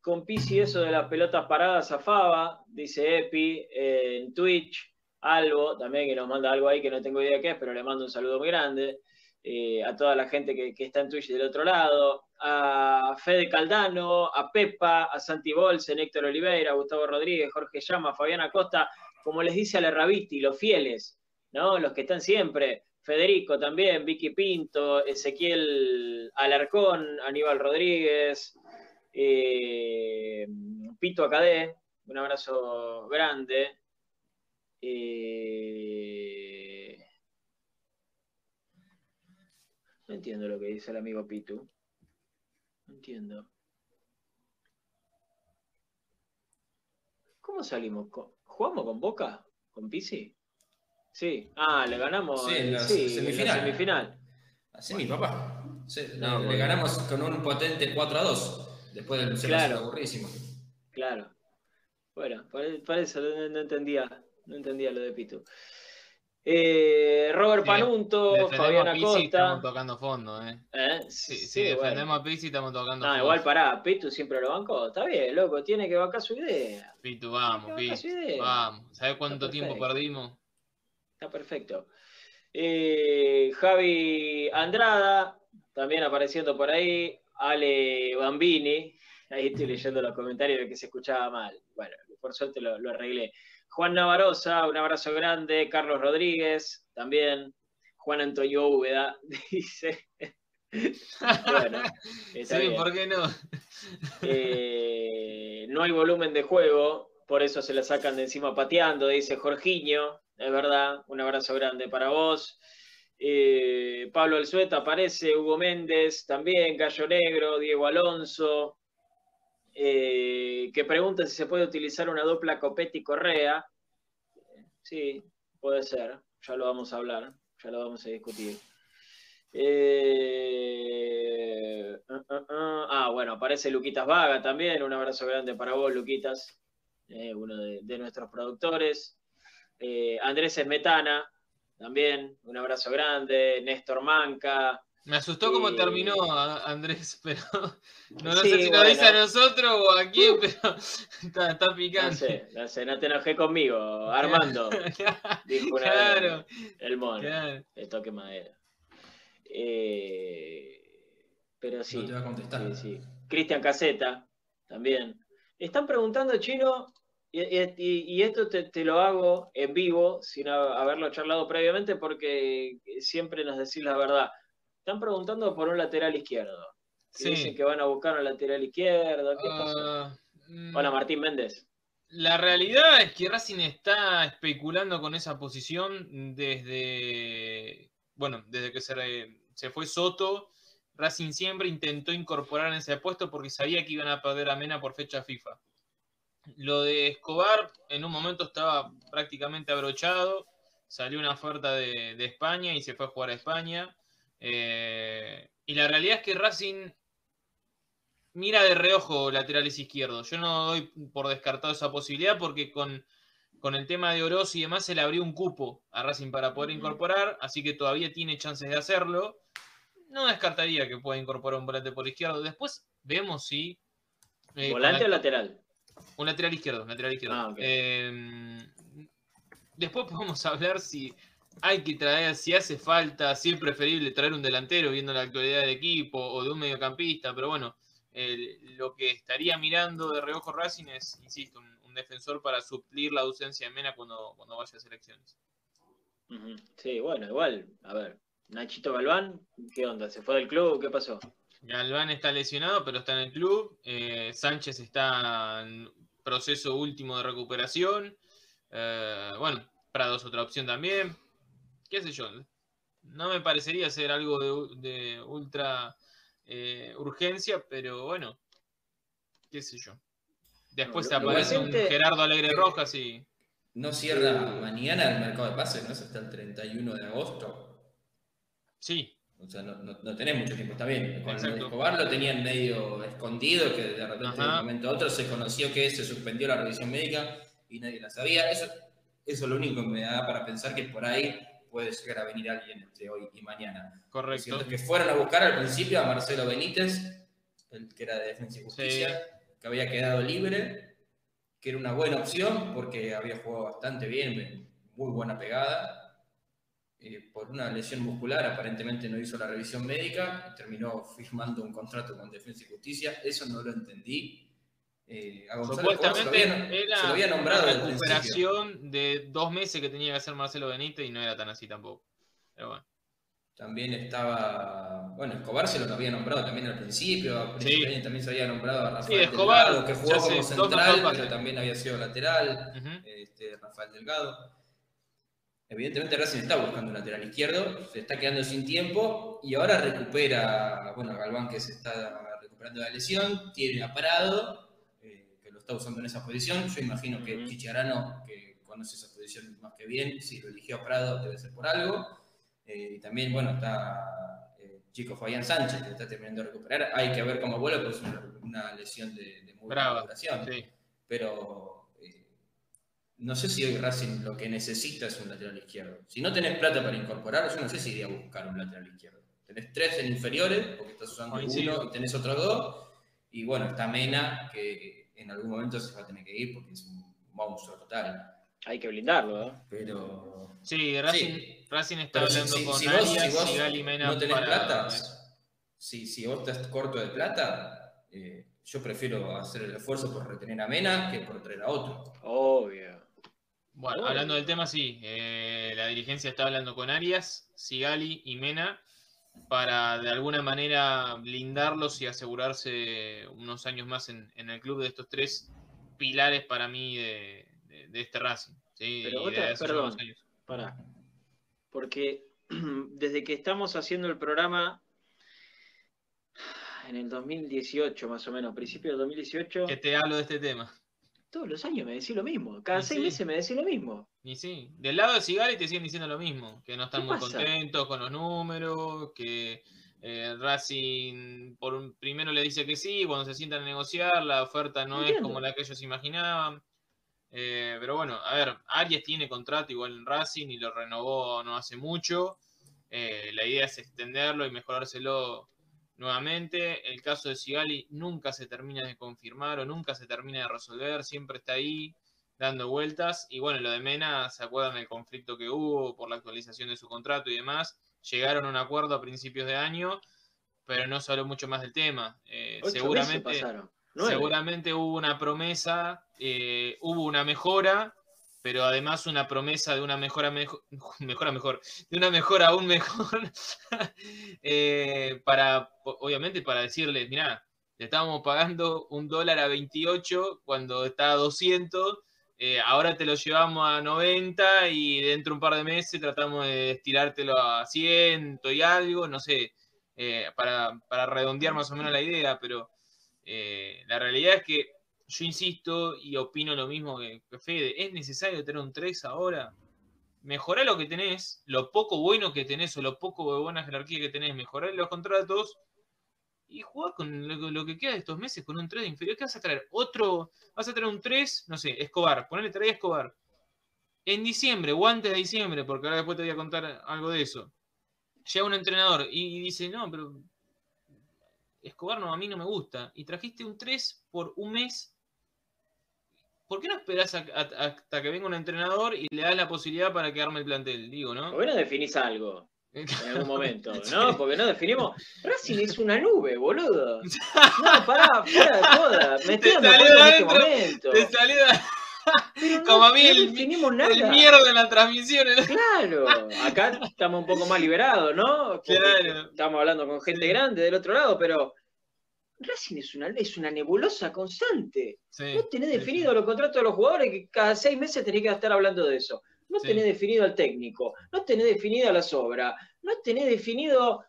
con Pisi eso de las pelotas paradas zafaba, dice Epi, eh, en Twitch, Albo, también que nos manda algo ahí que no tengo idea qué es, pero le mando un saludo muy grande. Eh, a toda la gente que, que está en Twitch del otro lado, a Fede Caldano, a Pepa, a Santi Bolsen, Héctor Oliveira, Gustavo Rodríguez, Jorge Llama, Fabián Acosta, como les dice a la Raviti, los fieles, ¿no? Los que están siempre, Federico también, Vicky Pinto, Ezequiel Alarcón, Aníbal Rodríguez, eh, Pito Acadé, un abrazo grande. Eh, No entiendo lo que dice el amigo Pitu. Entiendo. ¿Cómo salimos? ¿Con- ¿Jugamos con Boca? ¿Con Pisi? Sí. Ah, le ganamos Sí, en la sí, en la semifinal. semifinal. Así mi papá. Sí, le- No, le, bueno. ganamos con un potente 4 a 2. Después del 0 Claro. aburrísimo. Claro. Bueno, por, por eso no, no entendía, no entendía lo de Pitu. Eh, Robert Sí, Panunto, Defendemos Fabián a Pizzi, estamos Acosta. tocando fondo, ¿eh? ¿Eh? Sí, Sí, si bueno. defendemos a Pizzi, estamos tocando No, fondo. igual pará, Pitu siempre lo bancó. Está bien, loco, tiene que bancar su idea. Pitu, vamos, Pitu. Vamos. ¿Sabes cuánto tiempo perdimos? Está perfecto. Eh, Javi Andrada, también apareciendo por ahí. Ale Bambini, ahí estoy leyendo los comentarios de que se escuchaba mal. Bueno, por suerte lo, lo arreglé. Juan Navarosa, un abrazo grande. Carlos Rodríguez, también. Juan Antonio Úbeda, dice. bueno, está Sí, bien. ¿por qué no? Eh, no hay volumen de juego, por eso se la sacan de encima pateando, dice Jorginho. Es verdad, un abrazo grande para vos. Eh, Pablo Alzueta aparece, Hugo Méndez también, Gallo Negro, Diego Alonso. Eh, que pregunta si se puede utilizar una dupla Copetti Correa. Sí, puede ser, ya lo vamos a hablar, ya lo vamos a discutir. Eh, ah, ah, ah, ah, bueno, aparece Luquitas Vaga también. Un abrazo grande para vos, Luquitas, eh, uno de, de nuestros productores. Eh, Andrés Esmetana, también, un abrazo grande. Néstor Manca. Me asustó cómo Eh, terminó Andrés, pero no, no Sí, sé si nos bueno. dice a nosotros o a quién, pero está, está No picante. sé, no sé, no te enojé conmigo, Armando, dijo una claro, vez el mono. claro. El toque madera. Eh, pero sí. No te va a contestar. Sí, sí. Cristian Caseta, también. Están preguntando, Chino, y, y- y esto te, te lo hago en vivo, sin ha- haberlo charlado previamente, porque siempre nos decís la verdad. Están preguntando por un lateral izquierdo. Sí. Dicen que van a buscar un lateral izquierdo. ¿Qué pasó? Ah, mm, Hola, Martín Méndez. La realidad es que Racing está especulando con esa posición desde, bueno, desde que se, se fue Soto. Racing siempre intentó incorporar en ese puesto porque sabía que iban a perder a Mena por fecha FIFA. Lo de Escobar en un momento estaba prácticamente abrochado. Salió una oferta de, de España y se fue a jugar a España. Eh, y la realidad es que Racing mira de reojo laterales izquierdos. Yo no doy por descartado esa posibilidad porque con, con el tema de Oroz y demás se le abrió un cupo a Racing para poder incorporar, así que todavía tiene chances de hacerlo. No descartaría que pueda incorporar un volante por izquierdo. Después vemos si. eh, ¿Volante la- o lateral? un lateral izquierdo, lateral izquierdo. Ah. Eh, después podemos hablar si hay que traer, si hace falta, si es preferible traer un delantero viendo la actualidad del equipo o de un mediocampista, pero bueno, lo que estaría mirando de reojo Racing es, insisto, un, un defensor para suplir la ausencia de Mena cuando, cuando vaya a selecciones. Sí, bueno, igual. A ver, Nachito Galván, ¿qué onda? ¿Se fue del club? ¿Qué pasó? Galván está lesionado, pero está en el club. Eh, Sánchez está en proceso último de recuperación. Eh, bueno, Prado es otra opción también. ¿Qué sé yo? No me parecería ser algo de, ultra eh, urgencia, pero bueno, qué sé yo. Después No, lo- aparece un Gerardo Alegre Rojas y. No cierra mañana el mercado de pases, ¿no? Es hasta el 31 de agosto. Sí, O sea, no, no- no tenés mucho tiempo, está bien. Con Exacto. Escobar lo tenían medio escondido, que de repente de un momento a otro se conoció que se suspendió la revisión médica y nadie la sabía. Eso, eso es lo único que me da para pensar que por ahí puede llegar a venir alguien entre hoy y mañana. Correcto. es que fueron a buscar al principio a Marcelo Benítez, el que era de Defensa y Justicia, Sí. que había quedado libre, que era una buena opción porque había jugado bastante bien, muy buena pegada. Eh, por una lesión muscular, aparentemente no hizo la revisión médica y terminó firmando un contrato con Defensa y Justicia. Eso no lo entendí. Eh, a se lo Supuestamente había- se era lo había nombrado una recuperación de dos meses que tenía que hacer Marcelo Benítez y no era tan así tampoco. Pero bueno. También estaba, bueno, Escobar se lo había nombrado también al principio, Sí. también se había nombrado a Rafael Sí, Escobar, Delgado, que jugó como sé, central, pero también había sido lateral, este, Rafael Delgado. evidentemente Racing está buscando un lateral izquierdo, se está quedando sin tiempo y ahora recupera, bueno, Galván que se está recuperando de la lesión, tiene a Parado, está usando en esa posición. Yo imagino que. Chicharano, que conoce esa posición más que bien, si lo eligió a Parado debe ser por algo. Eh, y también, bueno, está eh, Chico Fabián Sánchez, que está terminando de recuperar. Hay que ver cómo vuelve, porque es una, una lesión de, de muy Brava, duración. Sí. Pero eh, no sé si hoy Racing lo que necesita es un lateral izquierdo. Si no tenés plata para incorporar, yo no sé si iría a buscar un lateral izquierdo. Tenés tres en inferiores, porque estás usando uno y tenés otros dos. Y bueno, está Mena, que en algún momento se va a tener que ir porque es un monstruo total. Hay que blindarlo, ¿eh? Pero. Sí, Racing, Sí. Racing está Pero hablando si- con si vos, Arias si vos y Gali Mena no tenés para plata, si, si vos estás corto de plata, eh, yo prefiero hacer el esfuerzo por retener a Mena que por traer a otro. Obvio. Bueno, Obvio. hablando del tema, sí. eh, la dirigencia está hablando con Arias, Sigali y Mena para de alguna manera blindarlos y asegurarse unos años más en, en el club de estos tres pilares para mí de, de- de este Racing. ¿sí? Pero de otra- esos perdón. años. Pará. Porque desde que estamos haciendo el programa en el 2018, más o menos, principio del 2018, Que te hablo de este tema. Todos los años me decís lo mismo. Cada Y seis sí. meses me decís lo mismo. Y sí, del lado de Sigali te siguen diciendo lo mismo, que no están ¿Qué muy pasa? contentos con los números, que eh, Racing por un, primero le dice que sí, cuando se sientan a negociar la oferta no es como la que ellos imaginaban. Eh, pero bueno, a ver, Arias tiene contrato igual en Racing y lo renovó no hace mucho. Eh, la idea es extenderlo y mejorárselo nuevamente. El caso de Sigali nunca se termina de confirmar o nunca se termina de resolver, siempre está ahí dando vueltas. Y bueno, lo de Mena, ¿se acuerdan del conflicto que hubo por la actualización de su contrato y demás? Llegaron a un acuerdo a principios de año, pero no se habló mucho más del tema. Eh, pasaron. Seguramente hubo una promesa, eh, hubo una mejora, pero además una promesa de una mejora mejor, mejora mejor, de una mejora aún mejor, eh, para, obviamente, para decirles, mirá, le estábamos pagando un dólar a 28 cuando está a 200, eh, ahora te lo llevamos a 90 y dentro de un par de meses tratamos de estirártelo a 100 y algo, no sé, eh, para, para redondear más o menos la idea, pero la realidad es que yo insisto y opino lo mismo que, Fede, ¿es necesario tener un 3 ahora? Mejorá lo que tenés, lo poco bueno que tenés o lo poco de buena jerarquía que tenés, mejorá los contratos y jugar con lo, que queda de estos meses con un 3 de inferior. ¿Qué vas a traer? Otro, vas a traer un 3, no sé, Escobar, ponele trae a Escobar. En diciembre o antes de diciembre, porque ahora después te voy a contar algo de eso. Llega un entrenador y, y dice, no, pero Escobar no, a mí no me gusta. Y trajiste un 3 por un mes. ¿Por qué no esperás a- a- hasta que venga un entrenador y le das la posibilidad para que arme el plantel? Digo, ¿no? ¿Por qué no definís algo en algún momento? ¿No? Porque no definimos. Racing es una nube, boludo. No, pará, fuera de joda. Me estoy dando cuenta en este momento. Te salió no, como a mí no el- definimos nada. el mierda en la transmisión. ¿no? Claro, acá estamos un poco más liberados, ¿no? Porque Claro. Estamos hablando con gente grande del otro lado, pero Racing es una, es una nebulosa constante. Sí, No tenés sí, definido los contratos de los jugadores que cada seis meses tenés que estar hablando de eso. No tenés definido al técnico, no tenés definida la sobra, no tenés definido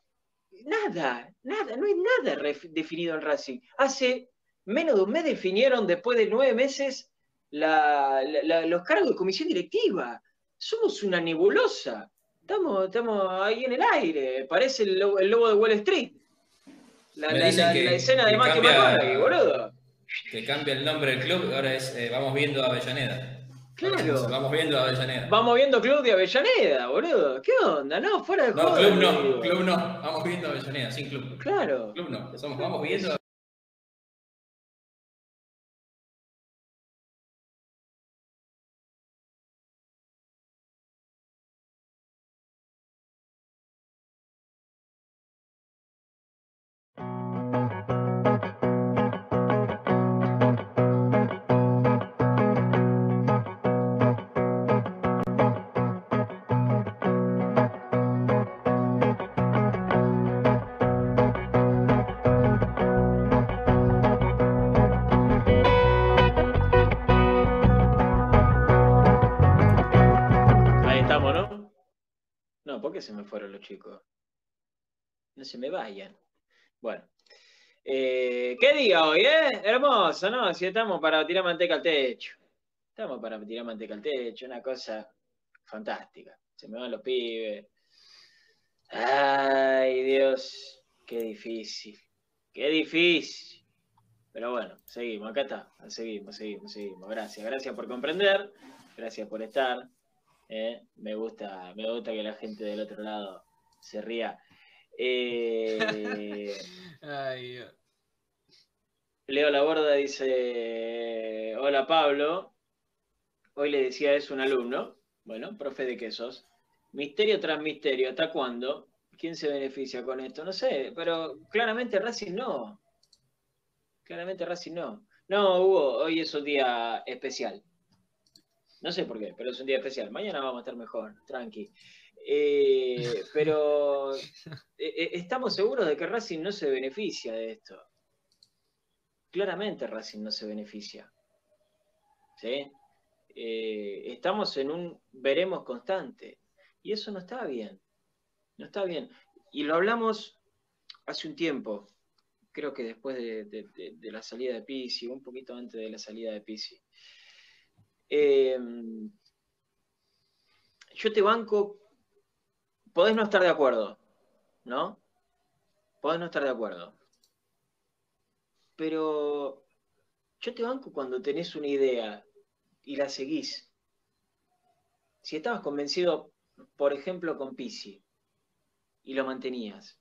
nada, nada, no hay nada definido en Racing. Hace menos de un mes definieron después de nueve meses la- la- la- los cargos de comisión directiva. Somos una nebulosa. Estamos, estamos ahí en el aire. Parece el lobo de Wall Street. La, la- que- la escena de Matthew McConaughey, boludo. Que cambia el nombre del club, ahora es eh, Vamos Viendo a Avellaneda. Claro. Vamos Viendo a Avellaneda. Vamos viendo Club de Avellaneda, boludo. ¿Qué onda? No, fuera de No, club no, club no. Vamos Viendo a Avellaneda, sin club. Claro. Club no, somos Vamos Viendo se me fueron los chicos? No se me vayan. Bueno. Eh, ¿Qué día hoy, eh? Hermoso, ¿no? Si estamos para tirar manteca al techo. Estamos para tirar manteca al techo, una cosa fantástica. Se me van los pibes. Ay, Dios, qué difícil. Qué difícil. Pero bueno, seguimos, acá está. Seguimos, seguimos, seguimos. Gracias, gracias por comprender. Gracias por estar. ¿Eh? Me gusta, me gusta que la gente del otro lado se ría. Eh, Ay, Dios. Leo Laborda dice: Hola Pablo. Hoy le decía eso a un alumno. Bueno, profe de quesos. Misterio tras misterio. ¿Hasta cuándo? ¿Quién se beneficia con esto? No sé, pero claramente Racing no. Claramente Racing no. No, Hugo, hoy es un día especial. No sé por qué, pero es un día especial. Mañana vamos a estar mejor, tranqui. Eh, pero eh, eh, estamos seguros de que Racing no se beneficia de esto. Claramente Racing no se beneficia. ¿Sí? Eh, estamos en un veremos constante. Y eso no está bien. No está bien. Y lo hablamos hace un tiempo, creo que después de, de- de- de la salida de Pisi, un poquito antes de la salida de Pisi. Eh, yo te banco, podés no estar de acuerdo, ¿no? Podés no estar de acuerdo. Pero yo te banco cuando tenés una idea y la seguís. Si estabas convencido, por ejemplo, con Pisi y lo mantenías,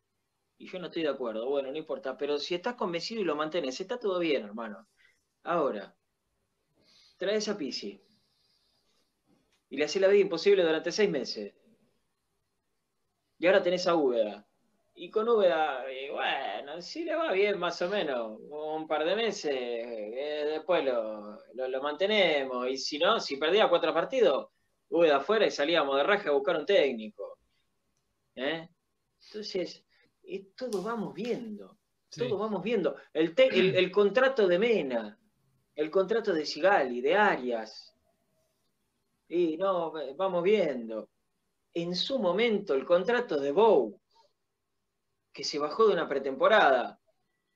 y yo no estoy de acuerdo, bueno, no importa, pero si estás convencido y lo mantenés, está todo bien, hermano. Ahora, traes a Pisi y le haces la vida imposible durante seis meses. Y ahora tenés a Úbeda. Y con Úbeda, y bueno, si le va bien más o menos, un par de meses, eh, después lo, lo- lo mantenemos. Y si no, si perdía cuatro partidos, Úbeda afuera y salíamos de raja a buscar un técnico. ¿Eh? Entonces, eh, todo vamos viendo. Sí. Todo vamos viendo. El, te- el, el contrato de Mena, el contrato de Sigali, de Arias. Y no, vamos viendo. En su momento, el contrato de Bow, que se bajó de una pretemporada.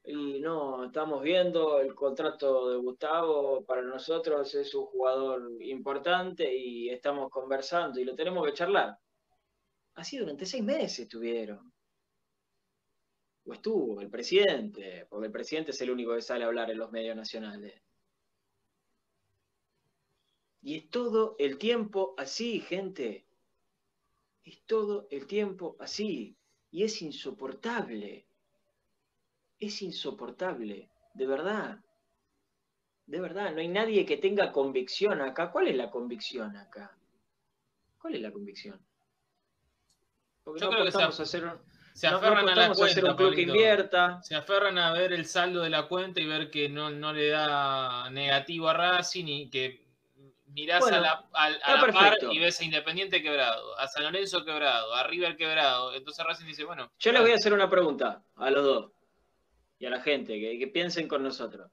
Y no, estamos viendo el contrato de Gustavo, para nosotros es un jugador importante y estamos conversando y lo tenemos que charlar. Así durante seis meses estuvieron. O estuvo el presidente, porque el presidente es el único que sale a hablar en los medios nacionales. Y es todo el tiempo así, gente. Es todo el tiempo así. Y es insoportable. Es insoportable. De verdad. De verdad. No hay nadie que tenga convicción acá. ¿Cuál es la convicción acá? ¿Cuál es la convicción? Porque Yo no creo que se a hacer un, Se no- no aferran a la apostamos a hacer cuenta, un club que Pablito. invierta. Se aferran a ver el saldo de la cuenta y ver que no, no le da negativo a Racing y que mirás Bueno, a la, a- a está la par perfecto. y ves a Independiente quebrado, a San Lorenzo quebrado, a River quebrado. Entonces Racing dice, bueno, Yo les voy a hacer una pregunta a los dos y a la gente que, que piensen con nosotros.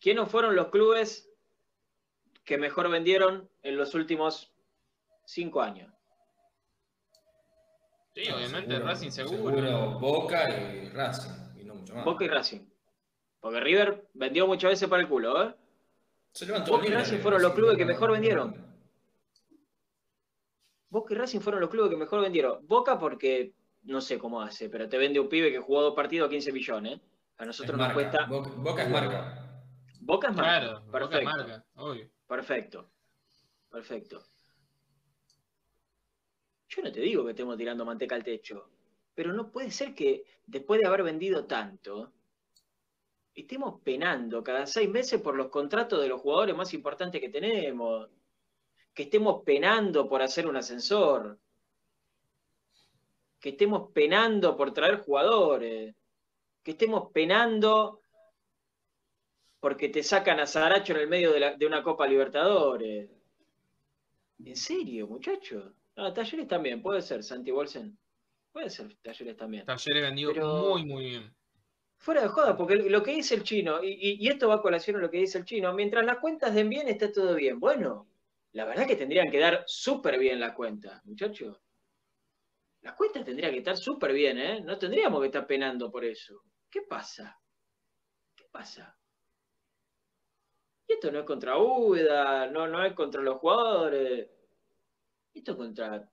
¿Quiénes fueron los clubes que mejor vendieron en los últimos cinco años? sí, No, obviamente seguro, Racing seguro. Seguro Boca y Racing, y no mucho más. Boca y Racing. Porque River vendió muchas veces para el culo, ¿eh? Se levantó Boca y Racing eh, fueron los clubes que mejor vendieron. Boca y Racing fueron los clubes que mejor vendieron. Boca porque no sé cómo hace, pero te vende un pibe que jugó dos partidos a 15 millones. A Es nosotros nos marca. cuesta. Boca, Boca es marca. Boca es marca. Claro, Boca Perfecto. marca, obvio. Perfecto. Perfecto. Yo no te digo que estemos tirando manteca al techo, pero no puede ser que después de haber vendido tanto, estemos penando cada seis meses por los contratos de los jugadores más importantes que tenemos, que estemos penando por hacer un ascensor, que estemos penando por traer jugadores, que estemos penando porque te sacan a Saracho en el medio de, la- de una Copa Libertadores. ¿En serio, muchachos? No, Talleres también, puede ser, Santi Bolsen. Puede ser, Talleres también. Talleres vendió Pero- muy, muy bien. Fuera de joda, porque lo que dice el chino, y, esto va a colación a lo que dice el chino, mientras las cuentas den bien, está todo bien. Bueno, la verdad que tendrían que dar súper bien las cuentas, muchachos. Las cuentas tendrían que estar súper bien, ¿eh? No tendríamos que estar penando por eso. ¿Qué pasa? ¿Qué pasa? Y esto no es contra Úbeda, no, no es contra los jugadores. Esto es contra.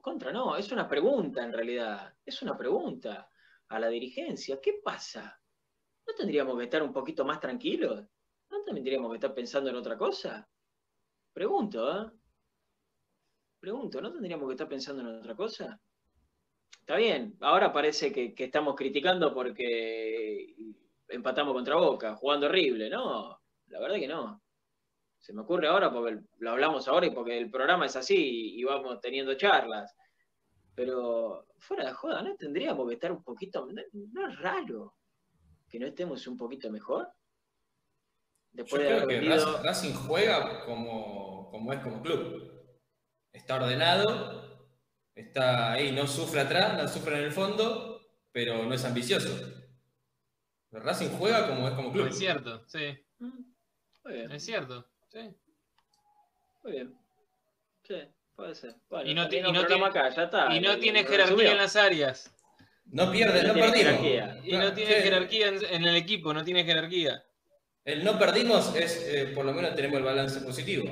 Contra no, es una pregunta en realidad. Es una pregunta a la dirigencia. ¿Qué pasa? ¿No tendríamos que estar un poquito más tranquilos? ¿No tendríamos que estar pensando en otra cosa? Pregunto, ¿eh? Pregunto, ¿no tendríamos que estar pensando en otra cosa? Está bien, ahora parece que, que estamos criticando porque empatamos contra Boca, jugando horrible. No, la verdad que no. Se me ocurre ahora porque lo hablamos ahora y porque el programa es así y vamos teniendo charlas. Pero fuera de joda, ¿no tendríamos que estar un poquito... No, es raro que no estemos un poquito mejor. Después Yo creo que Racing juega como, como es como club. Está ordenado, está ahí, no sufre atrás, no sufre en el fondo, pero no es ambicioso. Racing juega como es como club. Es cierto, sí. Mm. Es cierto, sí. Muy bien. Sí, puede ser. Bueno, y no, tiene, y no tiene, acá, ya está. Y no tiene jerarquía en las áreas. No pierde, no, perdimos. Y no tiene jerarquía en, el equipo, no tiene jerarquía. El no perdimos es, eh, por lo menos tenemos el balance positivo.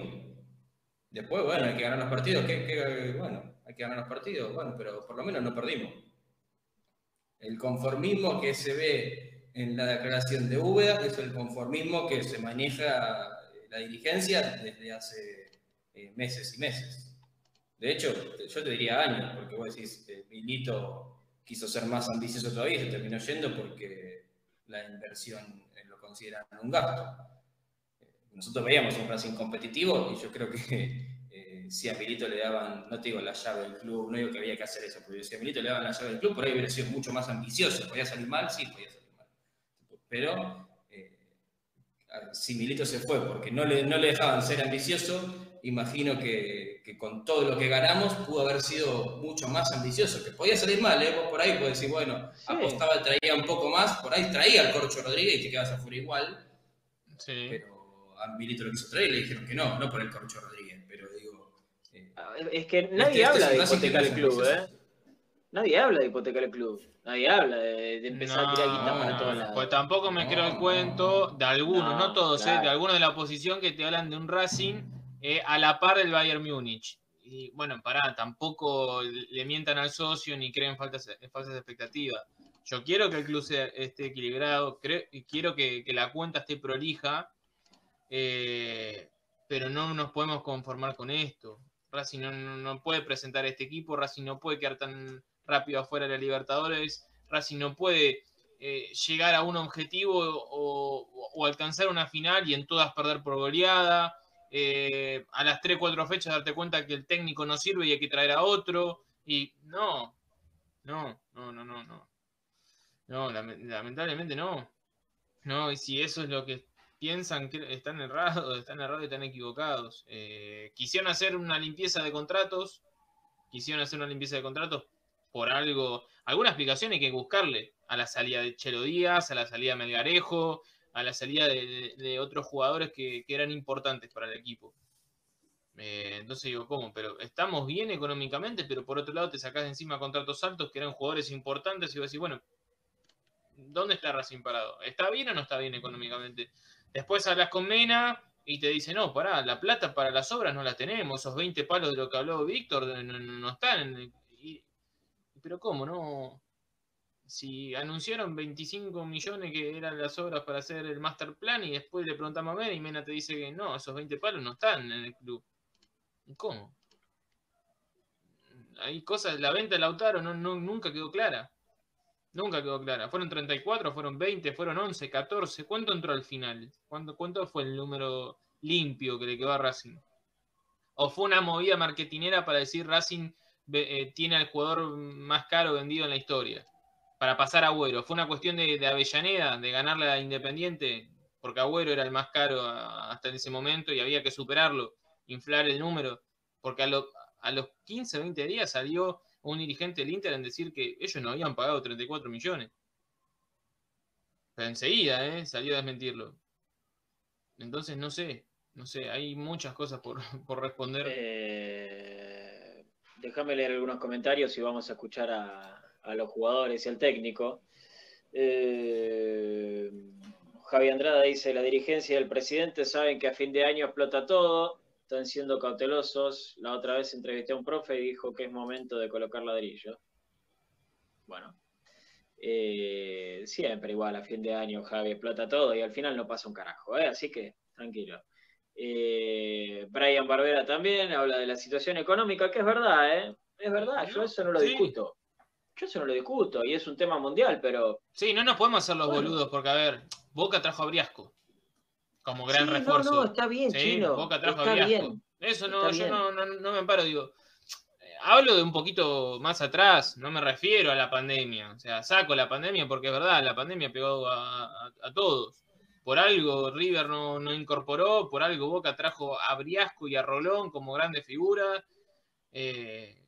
Después, bueno, hay que ganar los partidos. ¿Qué, bueno, hay que ganar los partidos, bueno, pero por lo menos no perdimos. El conformismo que se ve en la declaración de Úbeda, es el conformismo que se maneja la dirigencia desde hace eh, meses y meses. De hecho, yo te diría años, porque vos decís, eh, Milito quiso ser más ambicioso todavía y se terminó yendo porque la inversión eh, lo consideran un gasto. Nosotros veíamos un Racing competitivo y yo creo que si a Milito le daban, no te digo la llave del club, no digo que había que hacer eso, pero si a Milito le daban la llave del club, por ahí hubiera sido mucho más ambicioso. ¿Podía salir mal? Sí, podía salir pero eh, si Milito se fue porque no le, no le dejaban ser ambicioso, imagino que, que, con todo lo que ganamos pudo haber sido mucho más ambicioso, que podía salir mal, ¿eh? Vos por ahí podés decir, bueno, apostaba, traía un poco más, por ahí traía al Corcho Rodríguez y te quedas afuera igual. Sí. Pero a Milito lo quiso traer y le dijeron que no, no por el Corcho Rodríguez, pero digo... Eh, es que nadie este, habla de hipotecar el club, ¿eh? Nadie habla de hipotecar el club. Nadie habla de, empezar a tirar guita para todos lados. Pues tampoco me creo el cuento de algunos, no, todos, eh, de algunos de la oposición que te hablan de un Racing eh, a la par del Bayern Múnich. Y bueno, pará, tampoco le mientan al socio ni creen faltas, falsas expectativas. Yo quiero que el club esté equilibrado, creo, quiero que, la cuenta esté prolija, eh, pero no nos podemos conformar con esto. Racing no, no, puede presentar este equipo, Racing no puede quedar tan rápido afuera de la Libertadores. Racing no puede eh, llegar a un objetivo o, alcanzar una final y en todas perder por goleada. Eh, a las 3-4 fechas darte cuenta que el técnico no sirve y hay que traer a otro. Y no, no, no, no, no, no. No, lamentablemente no. No, y si eso es lo que piensan que están errados, están errados y están equivocados. Eh, quisieron hacer una limpieza de contratos, quisieron hacer una limpieza de contratos por algo, alguna explicación hay que buscarle a la salida de Chelo Díaz, a la salida de Melgarejo, a la salida de, otros jugadores que, eran importantes para el equipo. Eh, entonces digo, ¿cómo? Pero estamos bien económicamente, pero por otro lado te sacás encima contratos altos que eran jugadores importantes y vos decís, bueno, ¿dónde está Racing parado? ¿Está bien o no está bien económicamente? Después hablas con Mena y te dice, no, pará, la plata para las obras no la tenemos, esos 20 palos de lo que habló Víctor no, están. Pero ¿cómo no? Si anunciaron 25 millones que eran las obras para hacer el master plan y después le preguntamos a Mena y Mena te dice que no, esos 20 palos no están en el club. ¿Cómo? Hay cosas, la venta de Lautaro no, nunca quedó clara. Nunca quedó clara. Fueron 34, fueron 20, fueron 11, 14. ¿Cuánto entró al final? ¿Cuánto, cuánto fue el número limpio que le quedó a Racing? ¿O fue una movida marketinera para decir Racing eh, tiene al jugador más caro vendido en la historia para pasar a Agüero. Fue una cuestión de, Avellaneda, de ganarle a Independiente, porque Agüero era el más caro hasta en ese momento y había que superarlo, inflar el número, porque a, a los 15, 20 días salió un dirigente del Inter en decir que ellos no habían pagado 34 millones. Pero enseguida, ¿eh? Salió a desmentirlo. Entonces, no sé, no sé, hay muchas cosas por, responder. Eh, déjame leer algunos comentarios y vamos a escuchar a, a los jugadores y al técnico. Eh, Javi Andrada dice, la dirigencia y el presidente saben que a fin de año explota todo, están siendo cautelosos. La otra vez entrevisté a un profe y dijo que es momento de colocar ladrillo. Bueno, eh, siempre igual a fin de año Javi explota todo y al final no pasa un carajo, ¿eh? así que tranquilo. Eh, Brian Barbera también habla de la situación económica, que es verdad, ¿eh? es verdad, yo eso no lo discuto. Yo eso no lo discuto y es un tema mundial, pero... Sí, no nos podemos hacer los boludos porque, a ver, Boca trajo a Briasco como gran refuerzo. No, no, está bien, Chino. Boca trajo a Briasco. Eso no, yo no, no, no, me paro, digo. Hablo de un poquito más atrás, no me refiero a la pandemia. O sea, saco la pandemia porque es verdad, la pandemia pegó a, a, todos. Por algo River no, no, incorporó, por algo Boca trajo a Briasco y a Rolón como grandes figuras. Eh,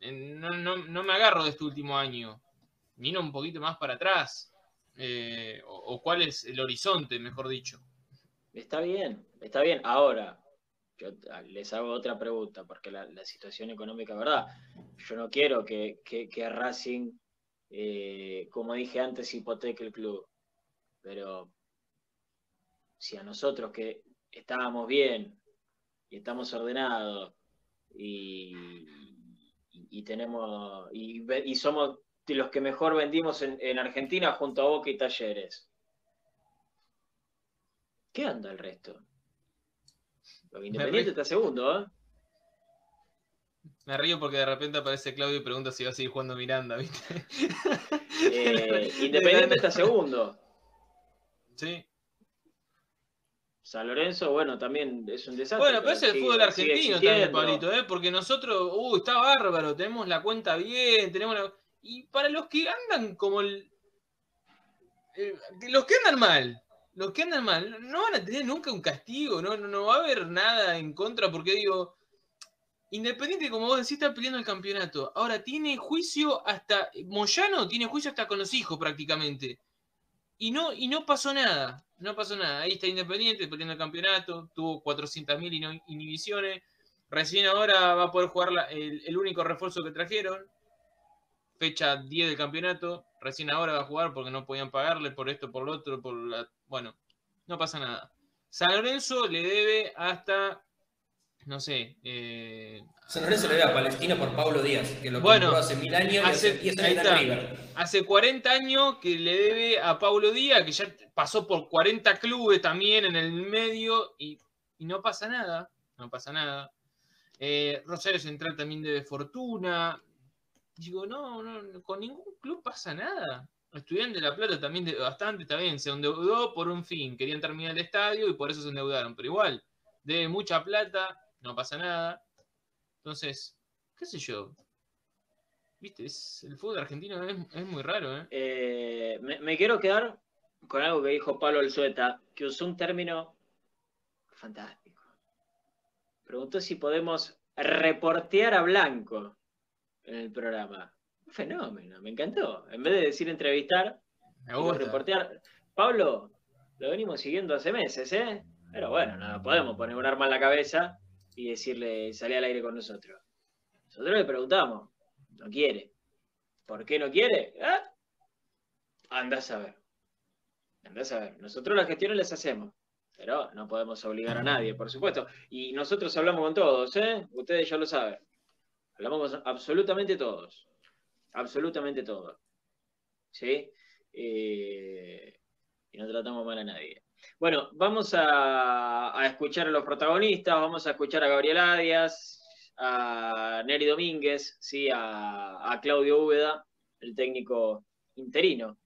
no, no, me agarro de este último año. Miro un poquito más para atrás. Eh, o, cuál es el horizonte, mejor dicho. Está bien, está bien. Ahora, yo les hago otra pregunta, porque la, situación económica, ¿verdad? Yo no quiero que, que, Racing, eh, como dije antes, hipoteque el club. Pero si a nosotros que estábamos bien y estamos ordenados y, y, tenemos y, somos los que mejor vendimos en, Argentina junto a Boca y Talleres. ¿Qué anda el resto? Lo Independiente está segundo, ¿eh? Me río porque de repente aparece Claudio y pregunta si va a seguir jugando Miranda, ¿viste? Eh, Independiente está segundo. Sí. San Lorenzo, bueno, también es un desastre. Bueno, pero es el fútbol argentino también, Pablito, ¿eh? porque nosotros, uh, está bárbaro, tenemos la cuenta bien, tenemos la... Y para los que andan como el... los que andan mal, los que andan mal, no van a tener nunca un castigo, no, no, va a haber nada en contra, porque digo, Independiente, como vos decís, está peleando el campeonato. Ahora tiene juicio hasta. Moyano tiene juicio hasta con los hijos prácticamente. Y no, y no pasó nada no pasó nada. Ahí está Independiente peleando el campeonato, tuvo 400.000 inhibiciones. Recién ahora va a poder jugar el, único refuerzo que trajeron. Fecha 10 del campeonato. Recién ahora va a jugar porque no podían pagarle por esto, por lo otro, por la. Bueno, no pasa nada. San Lorenzo le debe hasta. No sé. Eh, San Lorenzo le debe a Palestina por Pablo Díaz, que lo bueno, hace mil años hace, y hace Hace 40 años que le debe a Pablo Díaz, que ya pasó por 40 clubes también en el medio y, no pasa nada. No pasa nada. Eh, Rosario Central también debe fortuna. Digo, no, no, con ningún club pasa nada. Estudiante de La Plata también debe bastante, está bien, se endeudó por un fin, querían terminar el estadio y por eso se endeudaron, pero igual, debe mucha plata, no pasa nada. Entonces, qué sé yo. Viste, el fútbol argentino es, muy raro, ¿eh? eh me, quiero quedar con algo que dijo Pablo Alzueta, que usó un término fantástico. Preguntó si podemos reportear a Blanco en el programa. Un fenómeno, me encantó. En vez de decir entrevistar, me reportear. Pablo, lo venimos siguiendo hace meses, ¿eh? Pero bueno, no podemos poner un arma en la cabeza y decirle, salí al aire con nosotros. Nosotros le preguntamos, no quiere. ¿Por qué no quiere? ¿Eh? A ver. Andás a ver. Nosotros las gestiones las hacemos, pero no podemos obligar a nadie, por supuesto. Y nosotros hablamos con todos, ¿eh? Ustedes ya lo saben. Hablamos con absolutamente todos. Absolutamente todos. ¿Sí? Eh, y no tratamos mal a nadie. Bueno, vamos a, escuchar a los protagonistas, vamos a escuchar a Gabriel Arias, a Neri Domínguez, ¿sí? a, Claudio Úbeda, el técnico interino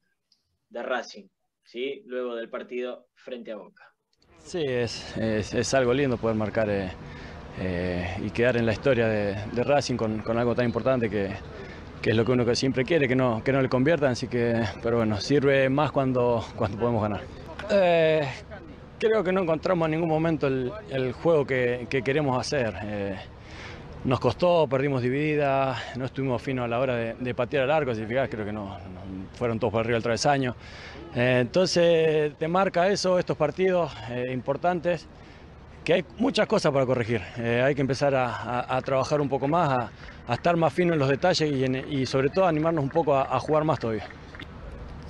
de Racing, ¿sí? luego del partido frente a Boca. Sí, es, algo lindo poder marcar eh, eh, y quedar en la historia de, Racing con, algo tan importante que, es lo que uno siempre quiere, que no, que no le conviertan, así que, pero bueno, sirve más cuando, cuando podemos ganar. Eh, creo que no encontramos en ningún momento el, juego que, queremos hacer. Eh, nos costó, perdimos dividida, no estuvimos finos a la hora de, patear al arco, si fijas, creo que no, fueron todos por arriba del travesaño. Eh, entonces te marca eso, estos partidos importantes, que hay muchas cosas para corregir. Eh, hay que empezar a, trabajar un poco más, a, estar más fino en los detalles y, sobre todo animarnos un poco a, jugar más todavía.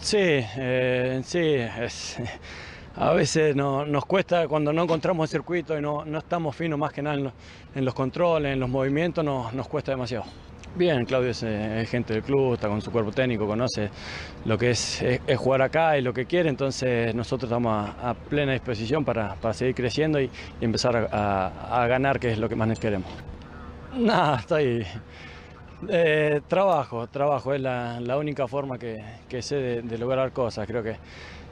Sí, eh, sí, a veces nos cuesta cuando no encontramos el circuito y no, estamos finos más que nada en los, controles, en los movimientos, nos cuesta demasiado. Bien, Claudio es, gente del club, está con su cuerpo técnico, conoce lo que es, jugar acá y lo que quiere, entonces nosotros estamos a, plena disposición para, seguir creciendo y, empezar a, ganar, que es lo que más nos queremos. Nada, estoy... Eh, trabajo, trabajo, es la, única forma que, sé de, lograr cosas. Creo que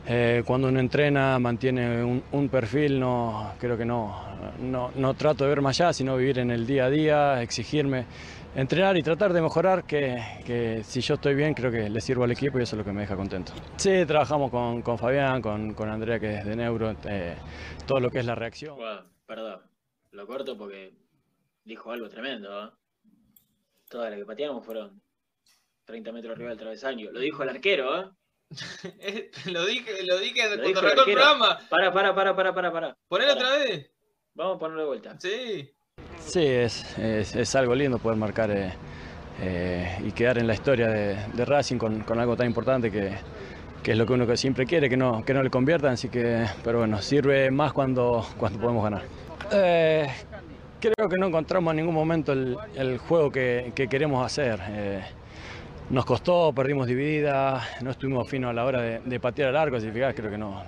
eh, cuando uno entrena, mantiene un, perfil, no, creo que no, no, no trato de ver más allá, sino vivir en el día a día, exigirme entrenar y tratar de mejorar, que, si yo estoy bien creo que le sirvo al equipo y eso es lo que me deja contento. Sí, trabajamos con, Fabián, con, Andrea que es de Neuro, eh, todo lo que es la reacción. perdón, lo corto porque dijo algo tremendo. ¿eh? Todas las que pateamos fueron 30 metros arriba del travesaño. Lo dijo el arquero, ¿eh? lo dije, lo dije cuando arrancó el, programa. Para, para, para, para, para, para. Ponelo otra vez. Vamos a ponerlo de vuelta. Sí. Sí, es, es, algo lindo poder marcar eh, eh, y quedar en la historia de, Racing con, algo tan importante que, es lo que uno siempre quiere, que no, que no le conviertan, así que, pero bueno, sirve más cuando, cuando podemos ganar. Eh, creo que no encontramos en ningún momento el, juego que, queremos hacer. nos costó, perdimos dividida, no estuvimos finos a la hora de, patear al arco, si fijás, creo que no,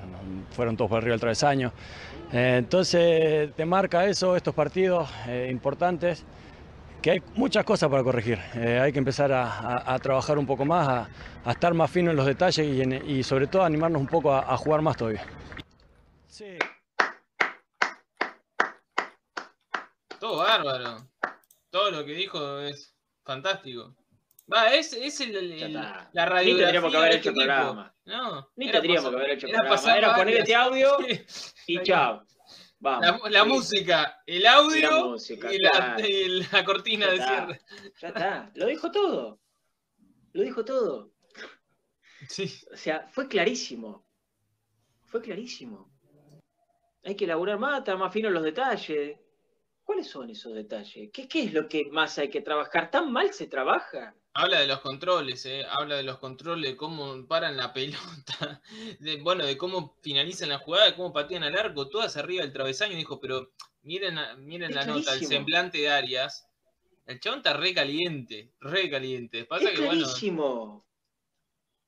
fueron todos por arriba del travesaño. Eh, entonces te marca eso, estos partidos eh, importantes, que hay muchas cosas para corregir. Eh, hay que empezar a, trabajar un poco más, a, estar más fino en los detalles y, sobre todo animarnos un poco a, jugar más todavía. Sí. Bárbaro. Todo lo que dijo es fantástico. Va, es, es el, la radio. Ni tendríamos que haber hecho el programa. No, Ni tendríamos que haber hecho el programa. Era poner este audio y chao. Vamos. La, música, el audio y la, cortina de cierre. Ya está. Lo dijo todo. Lo dijo todo. Sí. O sea, fue clarísimo. Fue clarísimo. Hay que elaborar más, estar más fino en los detalles. ¿Cuáles son esos detalles? ¿Qué, ¿Qué es lo que más hay que trabajar? ¿Tan mal se trabaja? Habla de los controles, eh, habla de los controles, de cómo paran la pelota, de, bueno, de cómo finalizan la jugada, de cómo patean al arco, todas arriba del travesaño. Dijo, pero miren, miren la nota, el semblante de Arias. El chabón está re caliente, re caliente. es clarísimo.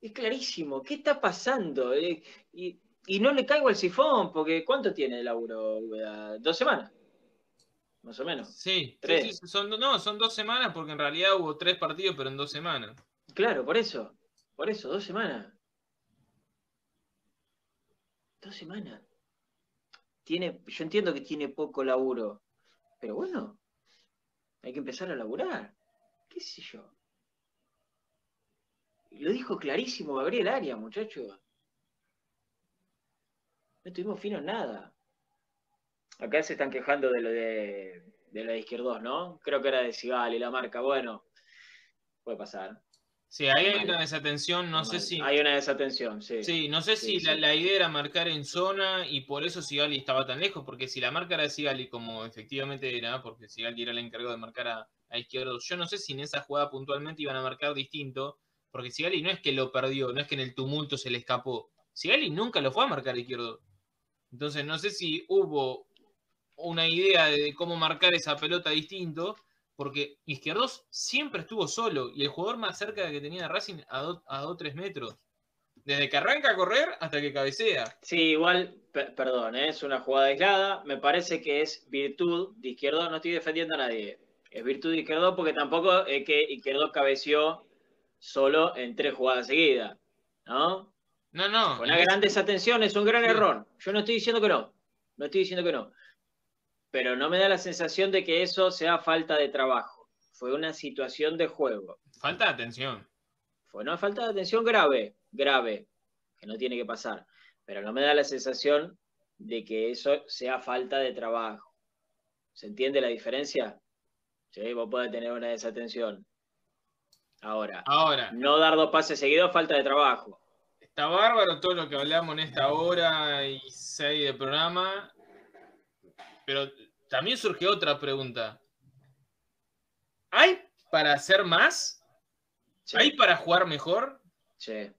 Es clarísimo. ¿Qué está pasando? Eh, y, y, no le caigo al sifón, porque ¿cuánto tiene el laburo? ¿Dos semanas? Más o menos. Sí, ¿Tres? son, no, son dos semanas porque en realidad hubo tres partidos, pero en dos semanas. Claro, por eso. Por eso, dos semanas. Dos semanas. Tiene, yo entiendo que tiene poco laburo, pero bueno, hay que empezar a laburar. ¿Qué sé yo? Lo dijo clarísimo Gabriel Arias, muchacho. No tuvimos fino en nada. Acá se están quejando de lo de, de la de Izquierdos, ¿no? Creo que era de Sigal y la marca. Bueno, puede pasar. Sí, ahí hay una desatención, no sé si... Hay una desatención, sí. Sí, no sé si La, idea era marcar en zona y por eso Sigali estaba tan lejos, porque si la marca era de Sigali como efectivamente era, porque Sigali era el encargado de marcar a, a Izquierdos, yo no sé si en esa jugada puntualmente iban a marcar distinto, porque Sigali no es que lo perdió, no es que en el tumulto se le escapó. Sigali nunca lo fue a marcar a Izquierdo. Entonces no sé si hubo una idea de cómo marcar esa pelota distinto, porque Izquierdos siempre estuvo solo y el jugador más cerca que tenía Racing a 2 o 3 metros. Desde que arranca a correr hasta que cabecea. Sí, igual, perdón, ¿eh? es una jugada aislada. Me parece que es virtud de Izquierdo. No estoy defendiendo a nadie. Es virtud de Izquierdo porque tampoco es que Izquierdo cabeció solo en tres jugadas seguidas. ¿No? No, no. Una gran desatención es un gran error. Yo no estoy diciendo que no. No estoy diciendo que no pero no me da la sensación de que eso sea falta de trabajo. Fue una situación de juego. Falta de atención. Fue una falta de atención grave, grave, que no tiene que pasar. Pero no me da la sensación de que eso sea falta de trabajo. ¿Se entiende la diferencia? Sí, vos podés tener una desatención. Ahora, Ahora, no dar dos pases seguidos, falta de trabajo. Está bárbaro todo lo que hablamos en esta hora y seis de programa pero también surge otra pregunta. ¿Hay para hacer más? Sí, ¿Hay para jugar mejor? sí.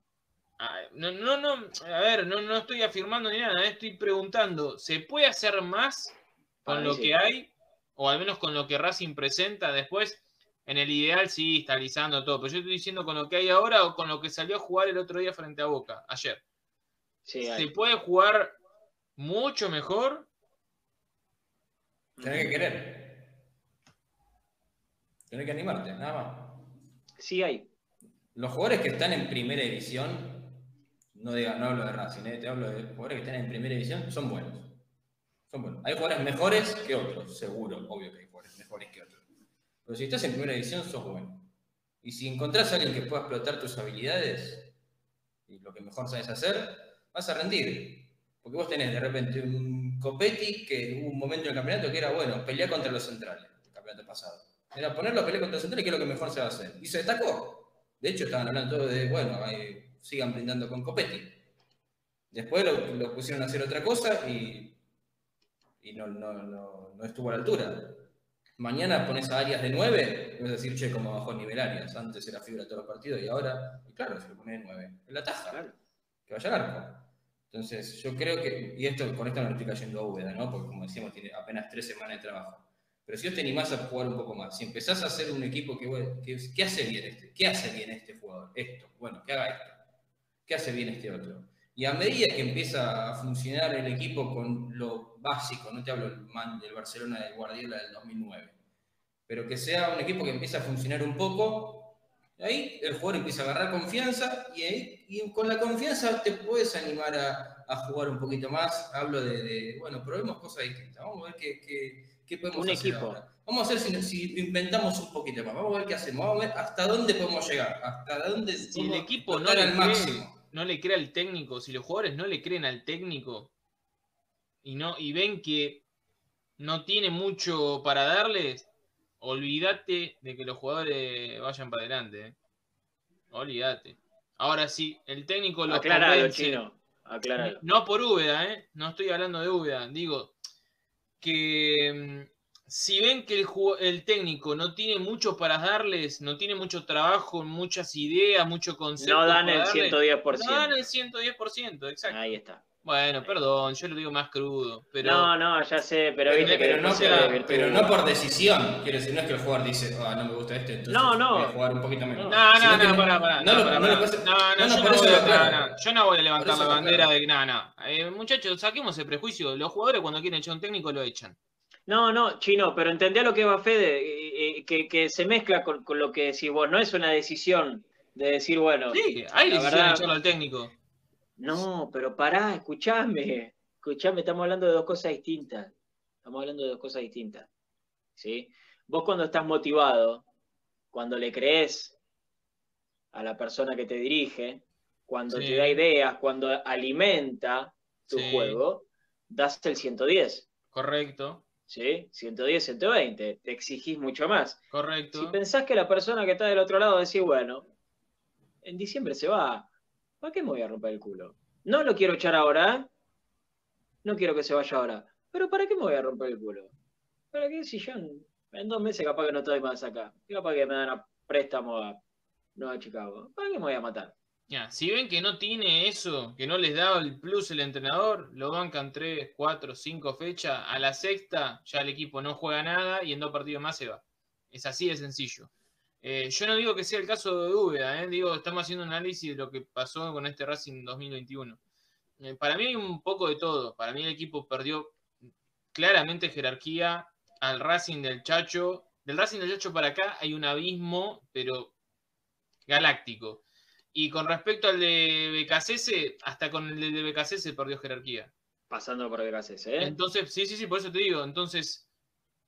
Ah, No, no, no, a ver, no, no estoy afirmando ni nada, eh, estoy preguntando, ¿se puede hacer más con lo sí. que hay? O al menos con lo que Racing presenta después. En el ideal sí, estabilizando todo, pero yo estoy diciendo con lo que hay ahora o con lo que salió a jugar el otro día frente a Boca, ayer. sí ¿Se puede jugar mucho mejor? Tenés que querer. Tenés que animarte, nada más. Sí hay. Los jugadores que están en primera división, no, diga, no hablo de Racing, eh, te hablo de jugadores que están en primera división, son buenos. Son buenos. Hay jugadores mejores que otros, seguro, obvio que hay jugadores mejores que otros. Pero si estás en primera división, sos bueno. Y si encontrás a alguien que pueda explotar tus habilidades y lo que mejor sabes hacer, vas a rendir. Porque vos tenés de repente un Copetti que hubo un momento en el campeonato que era, bueno, pelear contra los centrales, el campeonato pasado. Era ponerlo a pelear contra los centrales, que es lo que mejor se va a hacer. Y se destacó. De hecho, estaban hablando todos de, bueno, ahí, sigan brindando con Copetti. Después lo, lo pusieron a hacer otra cosa y, y no, no, no, no estuvo a la altura. Mañana pones a Arias de 9 y vas a decir, che, cómo bajó el nivel Arias. Antes era fibra todos los partidos y ahora, y claro, se lo pone de 9. En la taja, Claro. que vaya al arco. Entonces, yo creo que, y esto con esto no le estoy cayendo a Úbeda, ¿no? Porque como decíamos, tiene apenas tres semanas de trabajo. Pero si vos te animás a jugar un poco más, si empezás a hacer un equipo que, que ¿qué hace bien este? ¿Qué hace bien este jugador? Esto, bueno, que haga esto. ¿Qué hace bien este otro? Y a medida que empieza a funcionar el equipo con lo básico, no te hablo del, man, del Barcelona del Guardiola del 2009, pero que sea un equipo que empiece a funcionar un poco, ahí el jugador empieza a agarrar confianza y, ahí, y con la confianza te puedes animar a, a jugar un poquito más. Hablo de, de, bueno, probemos cosas distintas, vamos a ver qué, qué, qué podemos Un hacer equipo. ahora. Vamos a ver si, si inventamos un poquito más, vamos a ver qué hacemos, vamos a ver hasta dónde podemos llegar, hasta dónde Si el equipo no le, al cree, máximo. no le cree al técnico, si los jugadores no le creen al técnico y, no, y ven que no tiene mucho para darles, olvídate de que los jugadores vayan para adelante. eh. Olvídate. Ahora sí, el técnico lo Acláralo, convence, chino. Acláralo. no por Úbeda, ¿eh? no estoy hablando de Úbeda, digo que mm, si ven que el, técnico no tiene mucho para darles, no tiene mucho trabajo, muchas ideas, mucho concepto. No dan el darles, 110%. no dan el 110%, exacto. Ahí está. Bueno, perdón, yo lo digo más crudo, pero No, no, ya sé, pero Pero, viste que pero no, después se pero no por decisión. Quiero decir, no es que el jugador dice, ah, no me gusta este, entonces No, no. voy a jugar un poquito menos. No, no, Sino que no, pará, pará. no No, lo- pará, no No, no, no, no, yo no voy a- aclaro. no, no, yo no voy a levantar la bandera aclaro. de que nada, nada. Eh, muchachos, saquemos el prejuicio. Los jugadores cuando quieren echar un técnico lo echan. No, no, chino, pero entendé lo que va Fede, eh, eh, que, que se mezcla con, con lo que decís vos. No es una decisión de decir, bueno, Sí, hay decisión verdad- de echarlo al técnico. No, pero pará, escuchame. Escuchame, estamos hablando de dos cosas distintas. Estamos hablando de dos cosas distintas. ¿Sí? Vos cuando estás motivado, cuando le crees a la persona que te dirige, cuando Sí. te da ideas, cuando alimenta tu Sí. juego, das el 110. Correcto, ¿Sí? 110, 120. Te exigís mucho más. correcto. Si pensás que la persona que está del otro lado decís, bueno, en diciembre se va, ¿para qué me voy a romper el culo? No lo quiero echar ahora, ¿eh? no quiero que se vaya ahora, pero ¿para qué me voy a romper el culo? ¿Para qué si yo en, dos meses capaz que no estoy más acá? Capaz que me dan a préstamo a Chicago. ¿Para qué me voy a matar? Ya, si ven que no tiene eso, que no les da el plus el entrenador, lo bancan 3, 4, 5 fechas, a la sexta ya el equipo no juega nada y en dos partidos más se va. Es así de sencillo. Eh, yo no digo que sea el caso de Úbeda, ¿eh? digo, estamos haciendo un análisis de lo que pasó con este Racing 2021. Eh, para mí hay un poco de todo. Para mí el equipo perdió claramente jerarquía al Racing del Chacho. Del Racing del Chacho para acá hay un abismo, pero galáctico. Y con respecto al de BKCS, hasta con el de BKCS perdió jerarquía. Pasando por BKCS, ¿eh? Entonces, sí, sí, sí, por eso te digo. Entonces,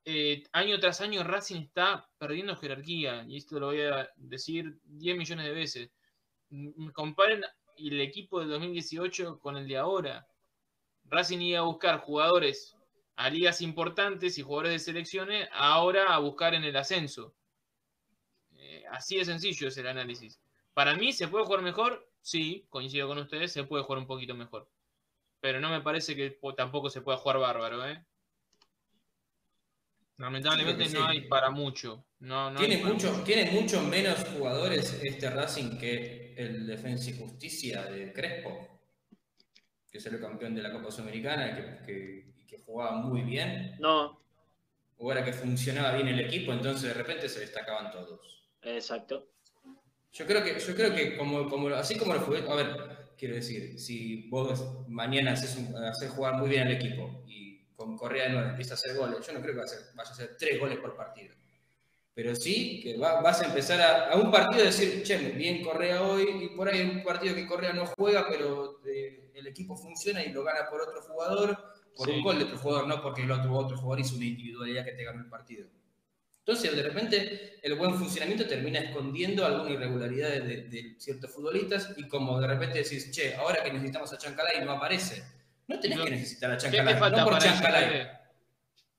eh, año tras año Racing está perdiendo jerarquía. Y esto lo voy a decir 10 millones de veces. Mm, Comparen el equipo del 2018 con el de ahora. Racing iba a buscar jugadores a ligas importantes y jugadores de selecciones, ahora a buscar en el ascenso. Eh, así de sencillo es el análisis. Para mí, ¿se puede jugar mejor? Sí, coincido con ustedes, se puede jugar un poquito mejor. Pero no me parece que po- tampoco se pueda jugar bárbaro, ¿eh? Lamentablemente no sí. hay para mucho. No, no Tiene mucho, tiene mucho menos jugadores este Racing que el Defensa y Justicia de Crespo, que salió campeón de la Copa Sudamericana y que, que- jugaba muy bien. No, O era que funcionaba bien el equipo, entonces de repente se destacaban todos. exacto. Yo creo que, yo creo que como, como, así como lo fue, a ver, quiero decir, si vos mañana haces, un- haces jugar muy bien al equipo con Correa de nuevo empieza a hacer goles, yo no creo que va a hacer- vaya a hacer tres goles por partido. Pero sí que va- vas a empezar a, a un partido a decir, che, bien Correa hoy, y por ahí un partido que Correa no juega, pero eh, el equipo funciona y lo gana por otro jugador, por Sí. un gol de otro jugador, no porque el otro, otro jugador hizo una individualidad que te ganó el partido. Entonces, de repente, el buen funcionamiento termina escondiendo alguna irregularidad de, de- de ciertos futbolistas y como de repente decís, che, ahora que necesitamos a Chancalay no aparece. No tenés No. que necesitar a ¿Qué Chancalay, te falta no por para eso? Chancalay.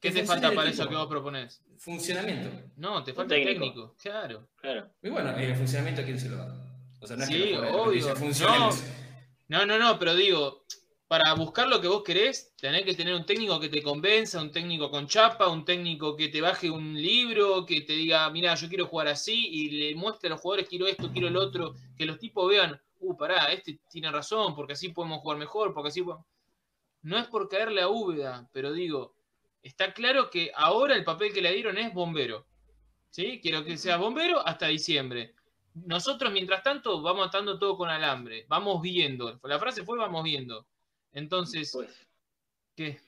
¿Qué te falta para eso que vos proponés? Funcionamiento. No, te falta el técnico. técnico. Claro. Claro. Y bueno, el funcionamiento, ¿a quién se lo da? O sea, no es Sí, que lo obvio. dice, funcionemos. No, no, no, pero digo, para buscar lo que vos querés, tenés que tener un técnico que te convenza, un técnico con chapa, un técnico que te baje un libro, que te diga, mira, yo quiero jugar así, y le muestre a los jugadores, quiero esto, quiero el otro, que los tipos vean, uh, pará, este tiene razón, porque así podemos jugar mejor, porque así podemos... No es por caerle a Úbeda, pero digo, está claro que ahora el papel que le dieron es bombero. ¿Sí? Quiero que seas bombero hasta diciembre. Nosotros, mientras tanto, vamos atando todo con alambre. Vamos viendo. La frase fue vamos viendo. Entonces, Pues ¿qué?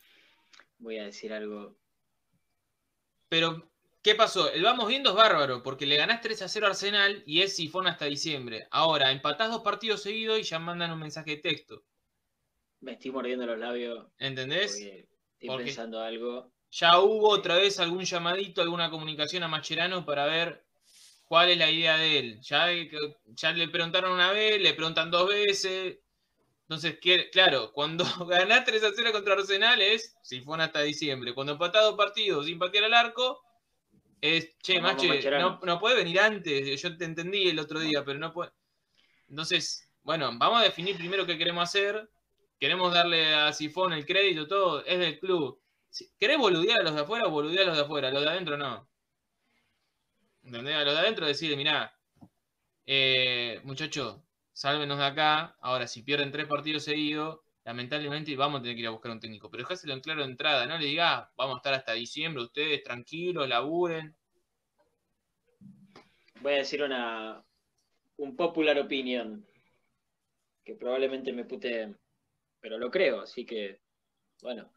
voy a decir algo. Pero, ¿qué pasó? El vamos viendo es bárbaro, porque le ganás 3 a 0 a Arsenal y es sifón hasta diciembre. Ahora, empatás dos partidos seguidos y ya mandan un mensaje de texto. Me estoy mordiendo los labios ¿Entendés? porque estoy Porque- pensando algo. Ya hubo otra vez algún llamadito, alguna comunicación a Macherano para ver cuál es la idea de él. Ya, ya le preguntaron una vez, le preguntan dos veces. Entonces, claro, cuando ganás 3 a 0 contra Arsenal es sifón hasta diciembre. Cuando empatás dos partidos sin patear al arco, es, che, Vamos, Mache, no puede venir antes. Yo te entendí el otro día, pero no puede. Entonces, bueno, vamos a definir primero qué queremos hacer. Queremos darle a Sifón el crédito, todo, es del club. ¿Querés boludear a los de afuera o boludear a los de afuera? Los de adentro no. ¿Entendés? A los de adentro decirle, mirá, eh, muchachos, sálvenos de acá. Ahora, si pierden tres partidos seguidos, lamentablemente vamos a tener que ir a buscar un técnico. Pero dejáselo en claro de entrada, no le digas, vamos a estar hasta diciembre, ustedes tranquilos, laburen. Voy a decir una un popular opinion que probablemente me pute, pero lo creo, así que bueno.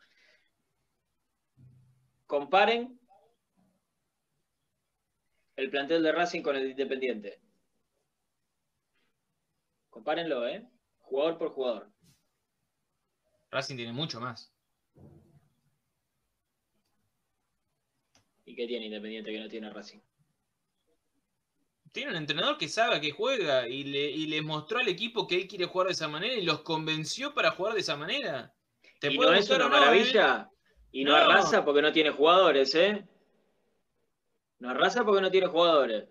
Comparen el plantel de Racing con el de Independiente. Compárenlo, ¿eh? Jugador por jugador. Racing tiene mucho más. ¿Y qué tiene Independiente que no tiene Racing? Tiene un entrenador que sabe a qué juega y le, y le mostró al equipo que él quiere jugar de esa manera y los convenció para jugar de esa manera. ¿Te y no es una no, eh? maravilla. Y no, No. arrasa porque no tiene jugadores, ¿eh? No arrasa porque no tiene jugadores.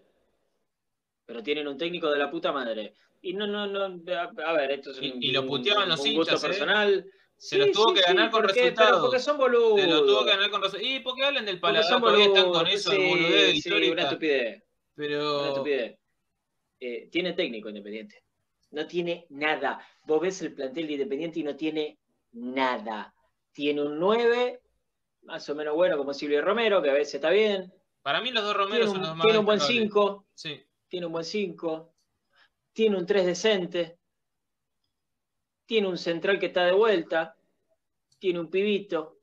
Pero tienen un técnico de la puta madre. Y no, no, no. A, a ver, esto es un, Y- y lo puteaban los un gusto hinchas, ¿eh? personal. Se los tuvo que ganar con ¿por qué? resultados. Pero porque son boludos. Se lo tuvo que ganar con razón. Y porque hablan del Porque paladar, todavía están con eso, sí, una estupidez. Pero. Eh, tiene técnico Independiente. No tiene nada. Vos ves el plantel de Independiente y no tiene nada. Tiene un 9, más o menos bueno, como Silvio Romero, que a veces está bien. para mí los dos Romeros son los más tiene un buen destacables. 5. Sí. Tiene un buen 5. Tiene un 3 decente. Tiene un central que está de vuelta. Tiene un pibito.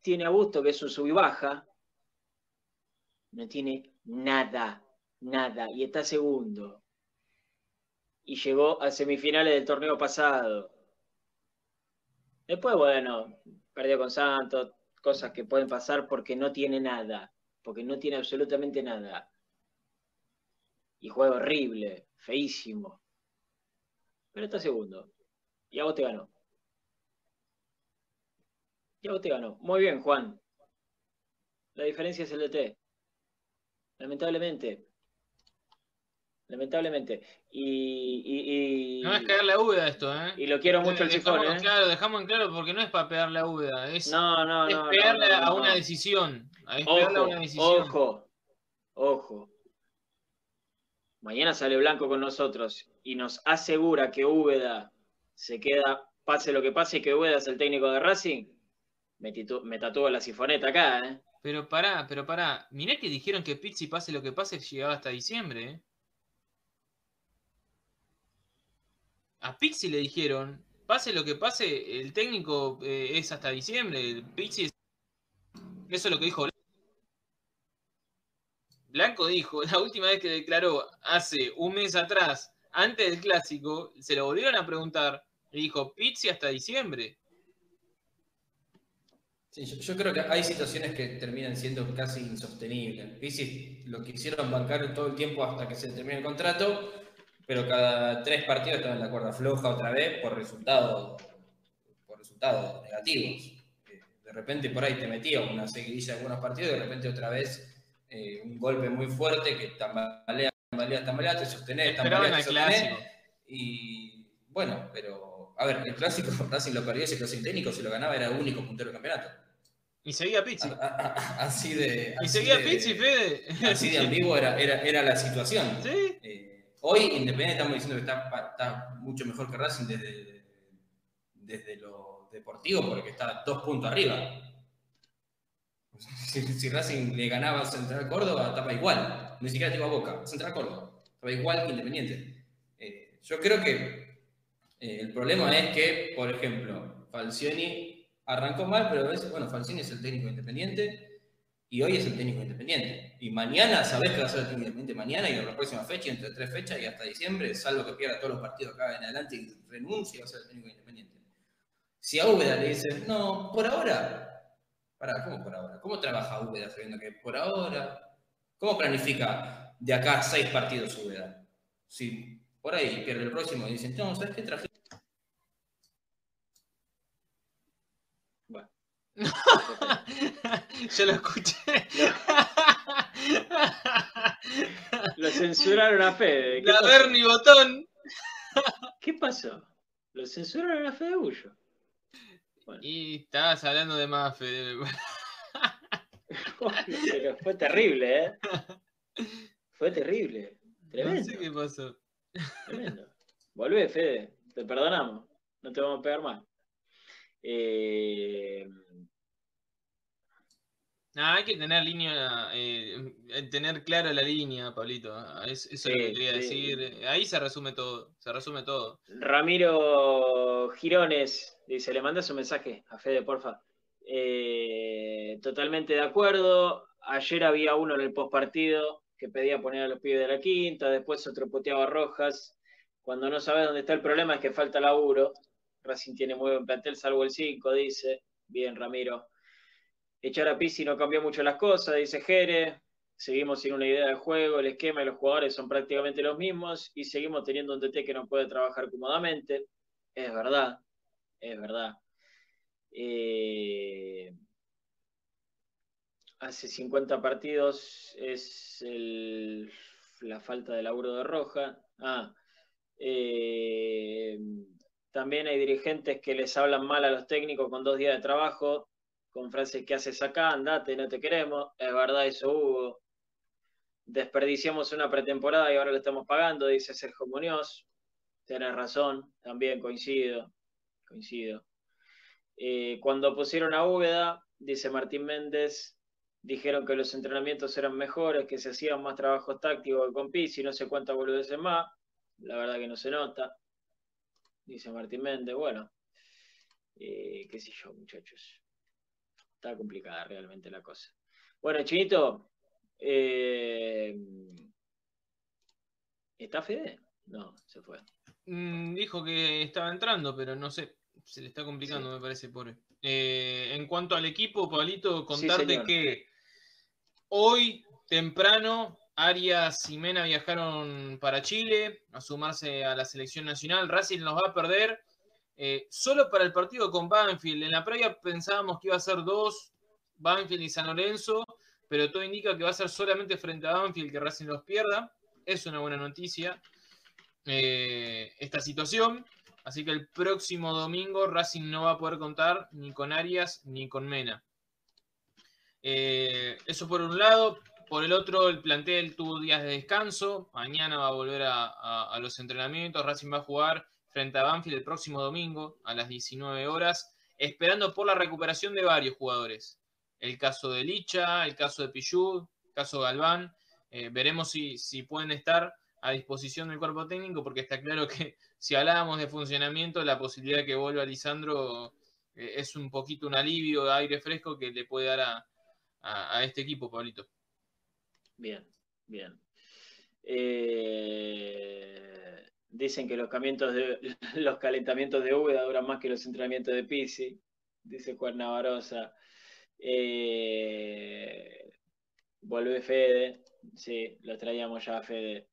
Tiene a Busto, que es un sub y baja. No tiene nada, nada. Y está segundo. Y llegó a semifinales del torneo pasado. Después, bueno, perdió con Santos, cosas que pueden pasar porque no tiene nada. Porque no tiene absolutamente nada. Y juega horrible, feísimo. Pero está segundo. Y a vos te ganó. Y a vos te ganó. Muy bien, Juan. La diferencia es el DT. Lamentablemente. lamentablemente. Y, y, y- No es caerle a Úbeda esto, ¿eh? y lo quiero mucho el Dejamos en ¿eh? claro, dejamos en claro porque no es para pegarle a Úbeda, es, No, no, es no. no, pegarle no, a una decisión. Es pegarle a Ojo, una decisión. ojo, ojo. Mañana sale Blanco con nosotros y nos asegura que Úbeda se queda, pase lo que pase, y que Úbeda es el técnico de Racing. Me, me tatúo la sifoneta acá, ¿eh? Pero pará, pero pará. Mirá que dijeron que Pizzi, pase lo que pase, llegaba hasta diciembre, ¿eh? A Pizzi le dijeron, pase lo que pase, el técnico eh, es hasta diciembre. Pizzi es... Eso es lo que dijo Blanco. Dijo, la última vez que declaró, hace un mes atrás, antes del clásico, se lo volvieron a preguntar, y dijo, Pizzi hasta diciembre. Sí, yo, yo creo que hay situaciones que terminan siendo casi insostenibles. Pizzi lo quisieron bancar todo el tiempo hasta que se termine el contrato, pero cada tres partidos estaba en la cuerda floja otra vez por resultados, por resultados negativos. Eh, De repente por ahí te metía una seguidilla de algunos partidos, de repente otra vez eh, un golpe muy fuerte que tambalea, tambalea, tambalea, te sostenés, tambalea, al te sostenés. Y bueno, pero a ver, el clásico Racing lo perdió, ese clásico técnico, si lo ganaba era el único puntero del campeonato. Y seguía Pizzi. A- a- a- Así de. Y así seguía de- Pizzi, Fede. Así de ambiguo era, era, era la situación. Sí. Eh, hoy, Independiente, estamos diciendo que está, mucho mejor que Racing desde, desde lo deportivo, porque está dos puntos arriba. Si, si Racing le ganaba a Central Córdoba, estaba igual. Ni siquiera te iba a Boca. Central Córdoba. Estaba igual que Independiente. Eh, yo creo que eh, el problema es que, por ejemplo, Falcioni arrancó mal, pero a veces, bueno, Falcioni es el técnico independiente y hoy es el técnico independiente. Y mañana, sabés que va a ser el técnico independiente mañana y en la próxima fecha, entre tres fechas y hasta diciembre, salvo que pierda todos los partidos acá en adelante y renuncie, va a ser el técnico independiente. Si a Úbeda le dicen, no, por ahora, pará, ¿cómo por ahora? ¿Cómo trabaja Úbeda sabiendo que por ahora? ¿Cómo planifica de acá seis partidos Úbeda? Si por ahí pierde el próximo y dicen, no, ¿sabes qué traje? Bueno. Yo lo escuché. Lo censuraron a Fede. ¿Qué La pasó? Bernie Botón. ¿Qué pasó? Lo censuraron a Fede Bullo. Y estabas hablando de más, Fede. Pero fue terrible, ¿eh? Fue terrible. No Tremendo. sé qué pasó. Tremendo. Volvé, Fede. Te perdonamos. No te vamos a pegar más. Eh, Nah, hay que tener línea, eh, tener clara la línea, Pablito. Ah, es- Eso es lo Sí, que quería sí. decir. Ahí se resume todo. Se resume todo. Ramiro Girones dice: Le mandas un mensaje a Fede, porfa. Eh, totalmente de acuerdo. Ayer había uno en el postpartido que pedía poner a los pibes de la quinta, después otro puteaba a Rojas. Cuando no sabes dónde está el problema es que falta laburo. Racing tiene muy buen plantel, salvo el 5, dice. Bien, Ramiro. Echar a Pizzi no cambió mucho las cosas, dice Jere. Seguimos sin una idea de juego, el esquema y los jugadores son prácticamente los mismos y seguimos teniendo un DT que no puede trabajar cómodamente. Es verdad, es verdad. Eh, hace 50 partidos es el- la falta de laburo de Roja. Ah, eh, también hay dirigentes que les hablan mal a los técnicos con dos días de trabajo, con frases que haces acá, andate, no te queremos. Es verdad, eso hubo. Desperdiciamos una pretemporada y ahora lo estamos pagando, dice Sergio Muñoz. Tienes razón, también coincido. Coincido. Eh, cuando pusieron a Úbeda, dice Martín Méndez, dijeron que los entrenamientos eran mejores, que se hacían más trabajos tácticos que con Pizzi, no sé cuántas boludeces más. La verdad que no se nota. Dice Martín Méndez, bueno, eh, qué sé yo, muchachos. Está complicada realmente la cosa. Bueno, Chinito, eh, ¿está Fede? No, se fue. Mm, dijo que estaba entrando, pero no sé. Se le está complicando, me parece, pobre. Eh, en cuanto al equipo, Pablito, contarte que hoy, temprano, Arias y Mena viajaron para Chile a sumarse a la selección nacional. Racing los va a perder eh, solo para el partido con Banfield. En la previa pensábamos que iba a ser dos, Banfield y San Lorenzo, pero todo indica que va a ser solamente frente a Banfield que Racing los pierda. es una buena noticia eh, esta situación. Así que el próximo domingo Racing no va a poder contar ni con Arias ni con Mena. Eh, eso por un lado. Por el otro, el plantel tuvo días de descanso. Mañana va a volver a, a los entrenamientos. Racing va a jugar frente a Banfield el próximo domingo a las 19 horas, esperando por la recuperación de varios jugadores. El caso de Licha, el caso de Pichud, el caso Galván. Eh, veremos si, si pueden estar a disposición del cuerpo técnico, porque está claro que si hablábamos de funcionamiento, la posibilidad de que vuelva Lisandro eh, es un poquito un alivio de aire fresco que le puede dar a, a, este equipo, Pablito. Bien, bien. Eh, dicen que los, de, los calentamientos de Úbeda duran más que los entrenamientos de Pisi, dice Juan Navarroza. Eh, vuelve Fede, sí, lo traíamos ya a Fede.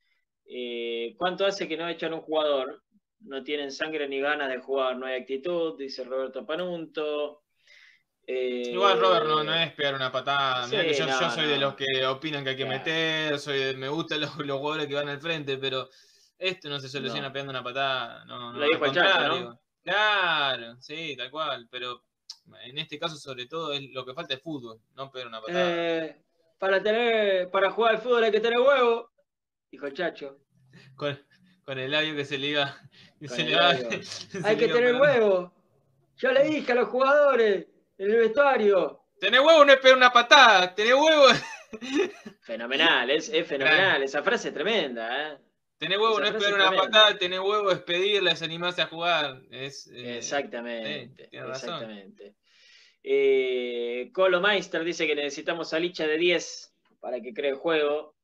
Eh, ¿Cuánto hace que no echan un jugador? No tienen sangre ni ganas de jugar, no hay actitud, dice Roberto Panunto. Eh, Igual Robert no, no, es pegar una patada. yo, soy de los que opinan que hay que meter, soy me gustan los, los, jugadores que van al frente, pero esto no se soluciona pegando una patada. No, Lo dijo el Chacho, Claro, sí, tal cual. Pero en este caso, sobre todo, es lo que falta es fútbol, no pegar una patada. Eh, para tener, para jugar al fútbol hay que tener huevo, dijo el Chacho. Con, con el labio que se le iba. hay que tener huevo. Yo le dije a los jugadores en el vestuario. Tener huevo no es pegar una patada, tener huevo. Fenomenal, es, es fenomenal. Esa frase es tremenda, ¿eh? Tener huevo no es pegar una patada, tener huevo es pedirle, es animarse a jugar. Es, eh, exactamente, exactamente. Eh, Colo Meister dice que necesitamos a Licha de 10 para que cree el juego.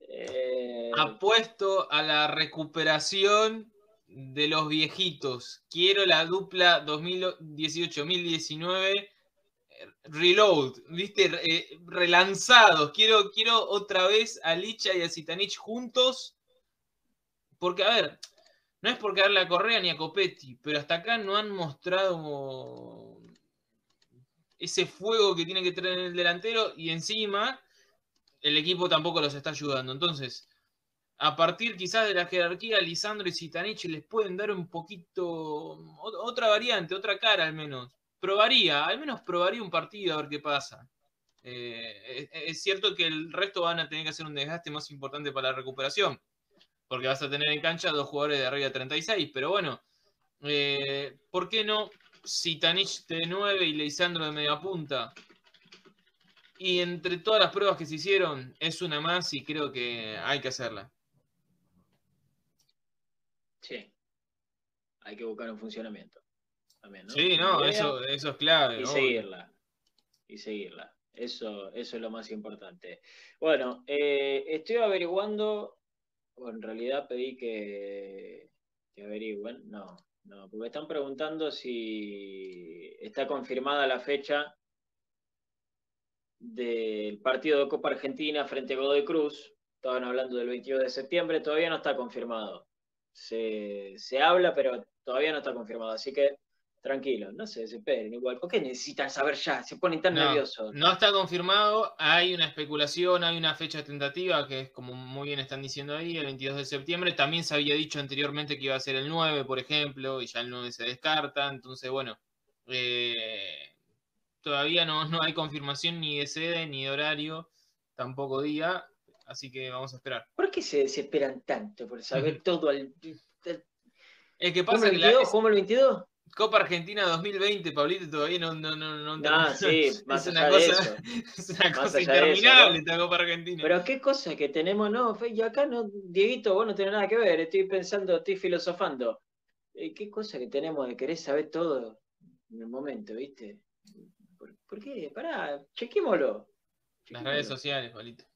Eh, Apuesto a la recuperación de los viejitos. Quiero la dupla 2018-2019 reload, viste, relanzados. Quiero, quiero otra vez a Licha y a Zitanich juntos. Porque, a ver, no es porque darle a Correa ni a Copetti, pero hasta acá no han mostrado ese fuego que tiene que tener el delantero y encima el equipo tampoco los está ayudando. Entonces, a partir quizás de la jerarquía, Lisandro y Zitanich les pueden dar un poquito, otra variante, otra cara al menos probaría, al menos probaría un partido a ver qué pasa. Eh, es, cierto que el resto van a tener que hacer un desgaste más importante para la recuperación, porque vas a tener en cancha dos jugadores de arriba de 36, pero bueno, eh, ¿por qué no Sitanich de 9 y Leisandro de media punta? Y entre todas las pruebas que se hicieron, es una más y creo que hay que hacerla. Sí, hay que buscar un funcionamiento. Sí, no, eso, eso es clave. Y seguirla. Y seguirla. Eso, eso es lo más importante. Bueno, eh, estoy averiguando, o en realidad pedí que, que averigüen, no, no, porque están preguntando si está confirmada la fecha del partido de Copa Argentina frente a Godoy Cruz. Estaban hablando del 22 de septiembre, todavía no está confirmado. Se, se habla, pero todavía no está confirmado. Así que Tranquilo, no se desesperen igual. ¿Por qué necesitan saber ya? Se ponen tan nerviosos. No está confirmado, hay una especulación, hay una fecha tentativa que es como muy bien están diciendo ahí, el 22 de septiembre. También se había dicho anteriormente que iba a ser el 9, por ejemplo, y ya el 9 se descarta. Entonces, bueno, eh, todavía no, no hay confirmación ni de sede, ni de horario, tampoco día. Así que vamos a esperar. ¿Por qué se desesperan tanto por saber todo al... Es que pasa el 22, que el 22? Copa Argentina 2020, Pablito, todavía no. no, no, no sí, más es una cosa, Es una cosa interminable esta Copa Argentina. Pero qué cosa que tenemos, no, y acá no, Dieguito, vos no tenés nada que ver, estoy pensando, estoy filosofando. Eh, qué cosa que tenemos de querer saber todo en el momento, ¿viste? ¿Por, qué? Pará, chequémoslo. Las redes sociales, Pablito.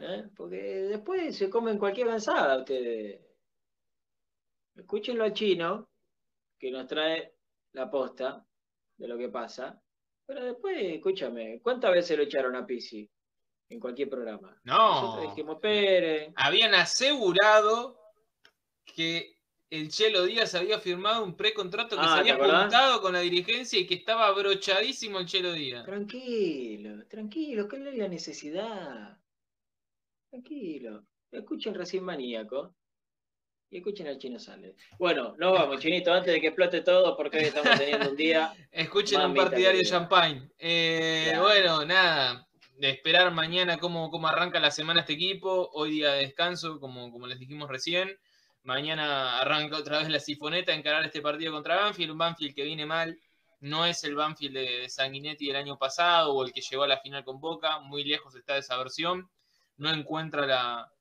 ¿Eh? Porque después se comen cualquier avanzada ustedes. Escúchenlo al chino, que nos trae la posta de lo que pasa. Pero después, escúchame, ¿cuántas veces lo echaron a Pisi? En cualquier programa. No. Nosotros dijimos. Habían asegurado que el Chelo Díaz había firmado un precontrato que ah, se había juntado con la dirigencia y que estaba abrochadísimo el Chelo Díaz. Tranquilo, tranquilo, no hay la necesidad. Tranquilo. escuchen Recién Maníaco y escuchen al Chino Sale. Bueno, nos vamos, Chinito, antes de que explote todo, porque hoy estamos teniendo un día. Escuchen un partidario champagne. Eh, Bueno, nada, de esperar mañana cómo, cómo arranca la semana este equipo. Hoy día de descanso, como, como les dijimos recién. Mañana arranca otra vez la sifoneta a encarar este partido contra Banfield. Un Banfield que viene mal. No es el Banfield de Sanguinetti del año pasado o el que llegó a la final con Boca. Muy lejos está de esa versión. No encuentra la,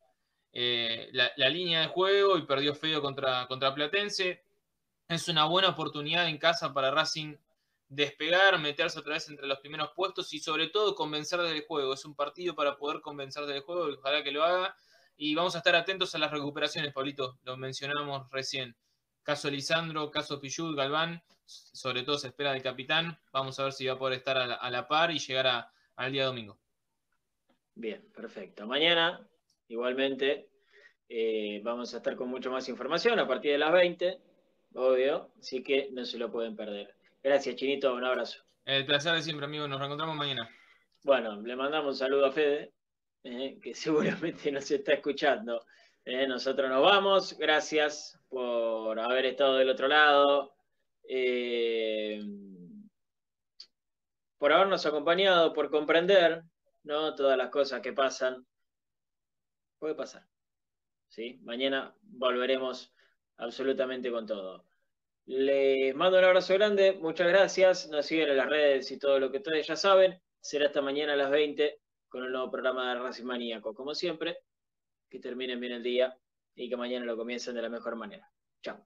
eh, la, línea de juego y perdió feo contra, contra Platense. Es una buena oportunidad en casa para Racing despegar, meterse otra vez entre los primeros puestos y sobre todo convencer del juego. Es un partido para poder convencer del juego y ojalá que lo haga. Y vamos a estar atentos a las recuperaciones, Pablito, lo mencionamos recién. Caso Lisandro, caso Pichud, Galván, sobre todo se espera del capitán. Vamos a ver si va a poder estar a la, par y llegar al día domingo. Bien, perfecto. Mañana Igualmente, eh, vamos a estar con mucho más información a partir de las 20, obvio, así que no se lo pueden perder. Gracias, Chinito, un abrazo. El placer de siempre, amigo, nos reencontramos mañana. Bueno, le mandamos un saludo a Fede, eh, que seguramente nos está escuchando. Eh, nosotros nos vamos, gracias por haber estado del otro lado, por habernos acompañado, por comprender ¿no? todas las cosas que pasan puede pasar. ¿sí? Mañana volveremos absolutamente con todo. Les mando un abrazo grande, muchas gracias. Nos siguen en las redes y todo lo que ustedes ya saben. Será hasta mañana a las 20 con el nuevo programa de Racing Maníaco. Como siempre, que terminen bien el día y que mañana lo comiencen de la mejor manera. Chao.